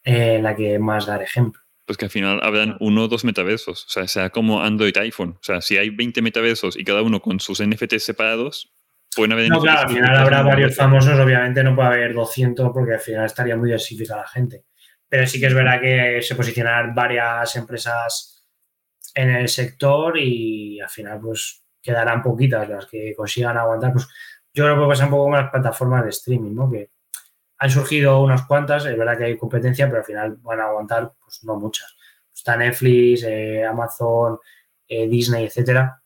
en la que más dar ejemplo. Pues que al final habrán uno o dos metaversos, o sea, sea como Android iPhone. O sea, si hay 20 metaversos y cada uno con sus NFTs separados, no, claro, al final habrá varios famosos, obviamente no puede haber 200 porque al final estaría muy diversificada la gente. Pero sí que es verdad que se posicionan varias empresas en el sector y al final pues quedarán poquitas las que consigan aguantar. Pues yo creo que pasar un poco con las plataformas de streaming, ¿no? Que han surgido unas cuantas, es verdad que hay competencia, pero al final van a aguantar pues no muchas. Está Netflix, eh, Amazon, eh, Disney, etcétera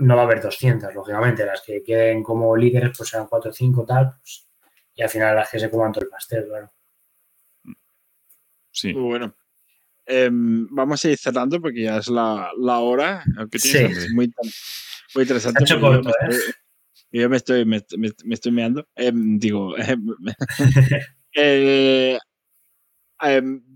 no va a haber 200, lógicamente. Las que queden como líderes, pues serán 4 o 5, tal. Pues, y al final las que se coman todo el pastel, claro. Sí. Muy bueno. Em, vamos a ir cerrando porque ya es la, la hora. sí. muy, muy interesante. Corto, yo, me estoy, me, me, estoy meando. Em, digo, eh, em, [laughs] [laughs]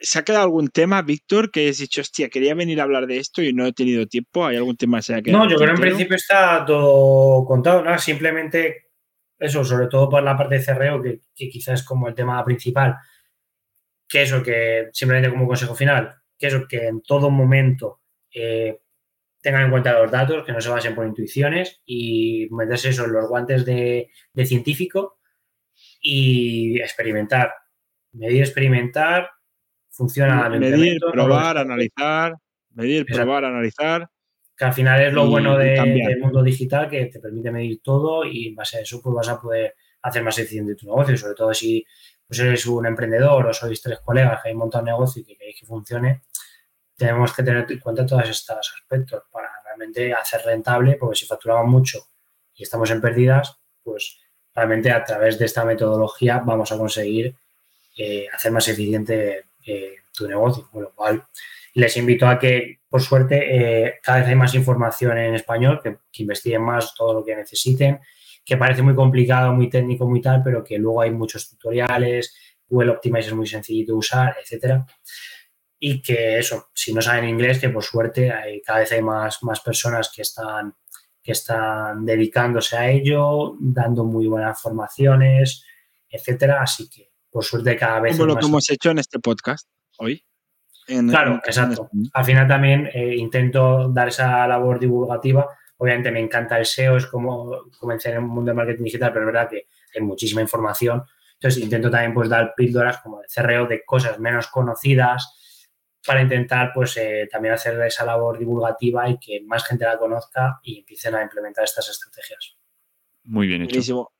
¿Se ha quedado algún tema, Víctor, que has dicho, hostia, quería venir a hablar de esto y no he tenido tiempo? ¿Hay algún tema que se ha quedado? No, yo creo que en principio está todo contado, ¿no? Simplemente eso, sobre todo por la parte de cerreo, que, quizás es como el tema principal, que eso, que simplemente como consejo final, que eso, que en todo momento eh, tengan en cuenta los datos, que no se basen por intuiciones y meterse eso en los guantes de, de científico y experimentar. Medir, experimentar, funciona. Medir, probar, analizar, medir, probar, analizar. Que al final es lo bueno del mundo digital, que te permite medir todo y en base a eso pues vas a poder hacer más eficiente tu negocio, sobre todo si pues eres un emprendedor o sois tres colegas que hay un montón de negocio y que queréis que funcione, tenemos que tener en cuenta todos estos aspectos para realmente hacer rentable, porque si facturamos mucho y estamos en pérdidas, pues realmente a través de esta metodología vamos a conseguir eh, hacer más eficiente eh, tu negocio. Con lo cual, les invito a que, por suerte, eh, cada vez hay más información en español, que, que, investiguen más todo lo que necesiten, que parece muy complicado, muy técnico, muy tal, pero que luego hay muchos tutoriales, Google Optimize es muy sencillito de usar, etcétera y que eso, si no saben inglés, que por suerte hay, cada vez hay más, más personas que están, que están dedicándose a ello, dando muy buenas formaciones, etcétera. Así que por suerte cada vez... Como lo que hemos hecho en este podcast hoy. claro, exacto. Al final también eh, intento dar esa labor divulgativa. Obviamente me encanta el SEO, es como comencé en el mundo del marketing digital, pero es verdad que hay muchísima información. Entonces intento también pues dar píldoras como de CRO de cosas menos conocidas, para intentar pues eh, también hacer esa labor divulgativa y que más gente la conozca y empiecen a implementar estas estrategias. Muy bien hecho.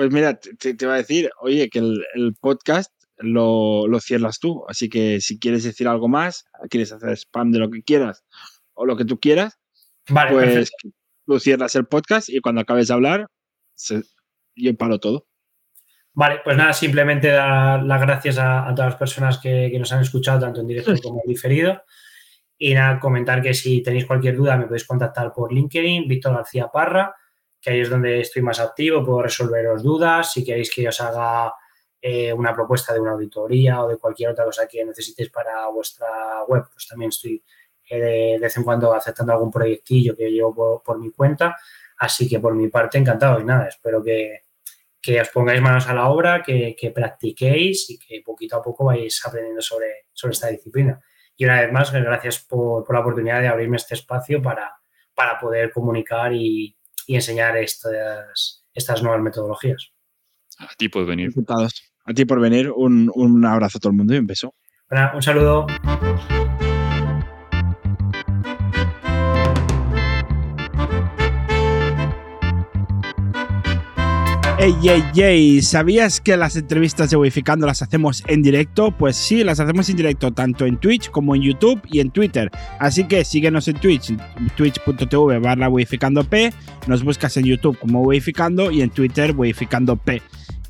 Pues mira, te, te, a decir, oye, que el, podcast lo, lo, cierras tú, así que si quieres decir algo más, quieres hacer spam de lo que quieras o lo que tú quieras, vale, pues tú cierras el podcast y cuando acabes de hablar, se, yo paro todo. Vale, pues nada, simplemente dar las gracias a, todas las personas que, nos han escuchado, tanto en directo como en diferido. Y nada, comentar que si tenéis cualquier duda me podéis contactar por LinkedIn, Víctor García Parra, que ahí es donde estoy más activo, puedo resolveros dudas. Si queréis que os haga eh, una propuesta de una auditoría o de cualquier otra cosa que necesitéis para vuestra web, pues también estoy eh, de, vez en cuando aceptando algún proyectillo que llevo por, por mi cuenta. Así que por mi parte, encantado y nada, espero que, que os pongáis manos a la obra, que, practiquéis y que poquito a poco vais aprendiendo sobre, sobre esta disciplina. Y una vez más, gracias por, la oportunidad de abrirme este espacio para, para poder comunicar y, enseñar estas, estas nuevas metodologías. A ti por venir. A ti por venir. Un, un abrazo a todo el mundo y un beso. un saludo. Ey, ey, ey, ¿sabías que las entrevistas de Wificando las hacemos en directo? Pues sí, las hacemos en directo tanto en Twitch como en YouTube y en Twitter. Así que síguenos en Twitch, twitch.tv barra P, nos buscas en YouTube como Wificando y en Twitter Wificando P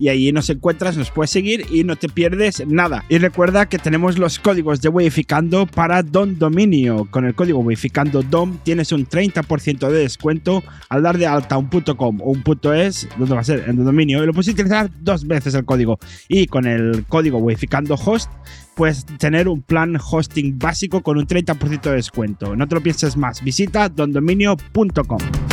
y ahí nos encuentras, nos puedes seguir y no te pierdes nada. Y recuerda que tenemos los códigos de Wayificando para Don Dominio. Con el código Wayificando DOM tienes un 30% de descuento al dar de alta un .com o un .es, donde va a ser? En Don Dominio. Y lo puedes utilizar dos veces el código. Y con el código Wayificando Host puedes tener un plan hosting básico con un 30% de descuento. No te lo pienses más. Visita dondominio.com.